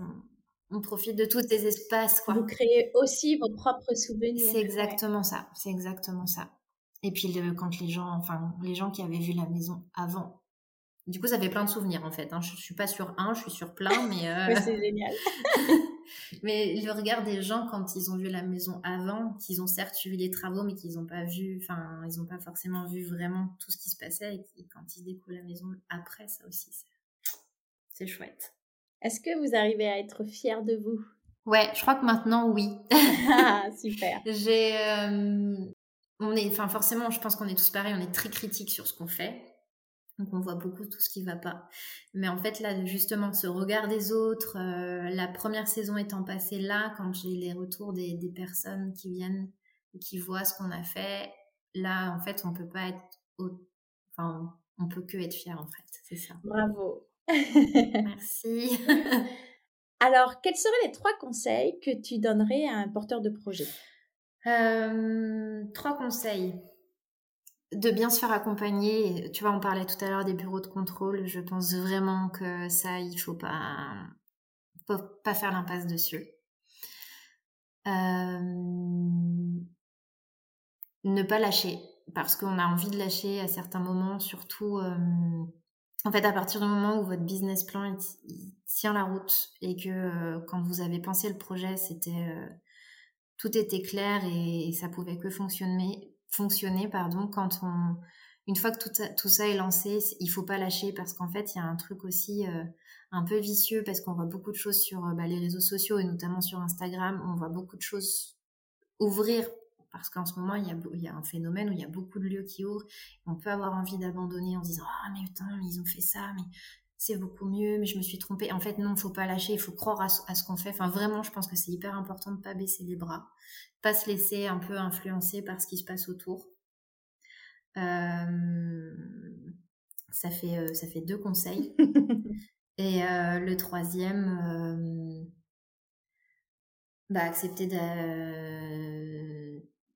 on, profite de tous les espaces quoi. Vous créez aussi vos propres souvenirs. C'est exactement ça c'est exactement ça. Et puis le, quand les gens enfin les gens qui avaient vu la maison avant du coup, ça fait plein de souvenirs en fait. Hein. Je, suis pas sur un, je suis sur plein, *laughs* mais. Euh... c'est génial. *laughs* mais le regard des gens quand ils ont vu la maison avant, qu'ils ont certes suivi les travaux, mais qu'ils n'ont pas vu, enfin, ils n'ont pas forcément vu vraiment tout ce qui se passait, et, quand ils découvrent la maison après, ça aussi, c'est chouette. Est-ce que vous arrivez à être fier de vous? Ouais, je crois que maintenant, oui. ah, *laughs* super. J'ai. Euh, on est, enfin, forcément, je pense qu'on est tous pareils, on est très critiques sur ce qu'on fait. Donc on voit beaucoup tout ce qui va pas. Mais en fait là justement ce regard des autres, euh, la première saison étant passée là, quand j'ai les retours des, des, personnes qui viennent et qui voient ce qu'on a fait, là en fait on peut pas être, enfin on peut que être fier en fait, c'est ça. Bravo. *laughs* *laughs* Merci. Alors quels seraient les trois conseils que tu donnerais à un porteur de projet? Euh, Trois conseils de bien se faire accompagner. Tu vois, on parlait tout à l'heure des bureaux de contrôle. Je pense vraiment que ça, il faut pas, faut pas faire l'impasse dessus. Euh, ne pas lâcher, parce qu'on a envie de lâcher à certains moments, surtout. Euh, en fait, à partir du moment où votre business plan tient la route et que euh, quand vous avez pensé le projet, c'était tout était clair et, et ça pouvait que fonctionner, fonctionner pardon quand on une fois que tout, tout ça est lancé, il faut pas lâcher parce qu'en fait, il y a un truc aussi un peu vicieux parce qu'on voit beaucoup de choses sur bah, les réseaux sociaux et notamment sur Instagram. On voit beaucoup de choses ouvrir parce qu'en ce moment, il y, a, il y, a, un phénomène où il y a beaucoup de lieux qui ouvrent. On peut avoir envie d'abandonner en se disant Ah, mais putain, ils ont fait ça, mais c'est beaucoup mieux, mais je me suis trompée. En fait, non, il faut pas lâcher, il faut croire à, ce qu'on fait. Enfin, vraiment, je pense que c'est hyper important de pas baisser les bras, pas se laisser un peu influencer par ce qui se passe autour. Euh, ça fait euh, ça fait deux conseils. *laughs* Et euh, le troisième, bah, accepter de,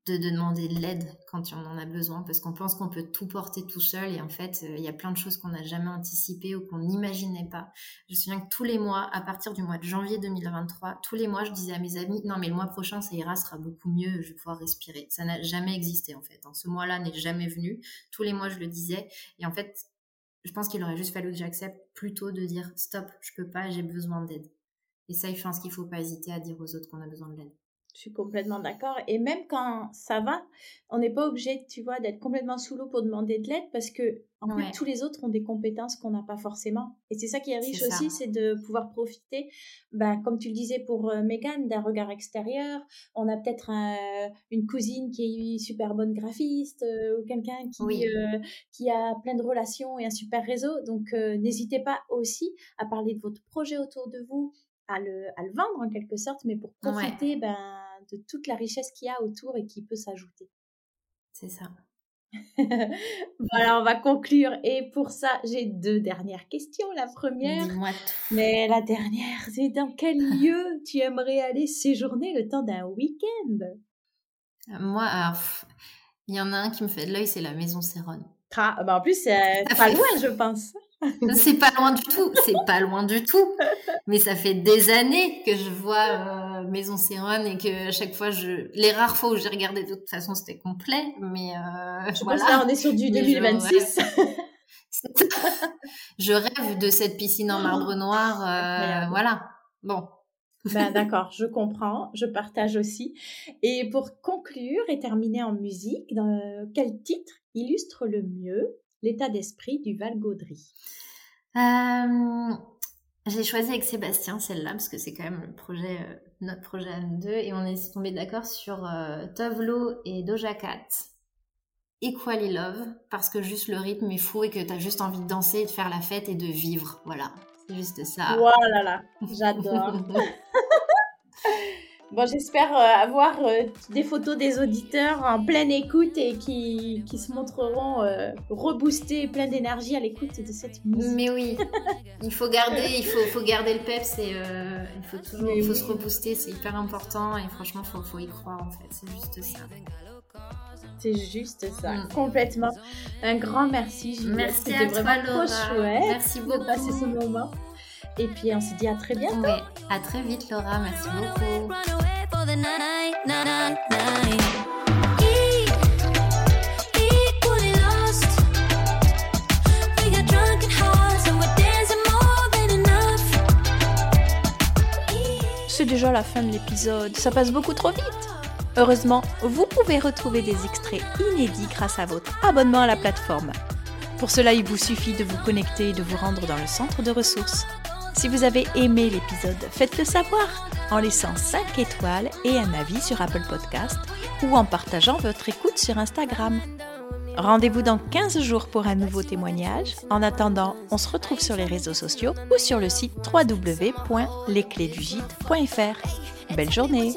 de, demander de l'aide quand on en a besoin parce qu'on pense qu'on peut tout porter tout seul et en fait euh, il y a plein de choses qu'on n'a jamais anticipées ou qu'on n'imaginait pas. Je me souviens que tous les mois, à partir du mois de janvier 2023, tous les mois je disais à mes amis non mais le mois prochain ça ira, sera beaucoup mieux, je vais pouvoir respirer. Ça n'a jamais existé en fait. Hein. Ce mois-là n'est jamais venu. Tous les mois je le disais et en fait je pense qu'il aurait juste fallu que j'accepte plutôt de dire stop, je peux pas, j'ai besoin d'aide. Et ça, je pense qu'il faut pas hésiter à dire aux autres qu'on a besoin de l'aide. Je suis complètement d'accord. Et même quand ça va, on n'est pas obligé, tu vois, d'être complètement sous l'eau pour demander de l'aide parce que, en fait, tous les autres ont des compétences qu'on n'a pas forcément. Et c'est ça qui est riche aussi, c'est de pouvoir profiter, ben, comme tu le disais pour euh, Megan, d'un regard extérieur. On a peut-être une cousine qui est super bonne graphiste euh, ou quelqu'un qui, euh, qui a plein de relations et un super réseau. Donc, n'hésitez pas aussi à parler de votre projet autour de vous, à le, à le vendre en quelque sorte, mais pour profiter ben, de toute la richesse qu'il y a autour et qui peut s'ajouter. C'est ça. *laughs* voilà, on va conclure. Et pour ça, j'ai deux dernières questions. La première, mais la dernière, c'est dans quel *laughs* lieu tu aimerais aller séjourner le temps d'un week-end? Moi, il y en a un qui me fait de l'œil, c'est la maison Céronne. Ah, bah en plus, c'est pas loin, je pense. C'est pas loin du tout, c'est pas loin du tout. Mais ça fait des années que je vois euh, Maison Céronne et que à chaque fois, je, les rares fois où j'ai regardé, de toute façon, c'était complet. Mais euh, je voilà. Pense on est sur du 2026. Je, rêve de cette piscine en marbre noir. Euh, voilà. Bon. Ben, d'accord, je comprends, je partage aussi. Et pour conclure et terminer en musique, quel titre illustre le mieux l'état d'esprit du Val Gaudry euh, J'ai choisi avec Sébastien celle-là parce que c'est quand même le projet, euh, notre projet à nous deux et on est tombé d'accord sur euh, Tovlo et Doja Cat. Equally Love parce que juste le rythme est fou et que tu as juste envie de danser, de faire la fête et de vivre. Voilà, c'est juste ça. Voilà, là, j'adore. *laughs* Bon, j'espère euh, avoir euh, des photos des auditeurs en pleine écoute et qui, qui se montreront euh, reboostés et plein d'énergie à l'écoute de cette musique. Mais oui, il faut garder, il faut, faut garder le peps et il faut toujours, il faut se rebooster, c'est hyper important et franchement, faut, faut y croire en fait, c'est juste ça. C'est juste ça, mm. complètement. Un grand merci, Juliette. Merci à toi, Laura. chouette. Merci beaucoup. De passer ce moment. Et puis on se dit à très bientôt. Ouais, à très vite Laura, merci beaucoup. C'est déjà la fin de l'épisode, ça passe beaucoup trop vite. Heureusement, vous pouvez retrouver des extraits inédits grâce à votre abonnement à la plateforme. Pour cela, il vous suffit de vous connecter et de vous rendre dans le centre de ressources. Si vous avez aimé l'épisode, faites-le savoir en laissant 5 étoiles et un avis sur Apple Podcast ou en partageant votre écoute sur Instagram. Rendez-vous dans 15 jours pour un nouveau témoignage. En attendant, on se retrouve sur les réseaux sociaux ou sur le site www.lesclésdugite.fr. Belle journée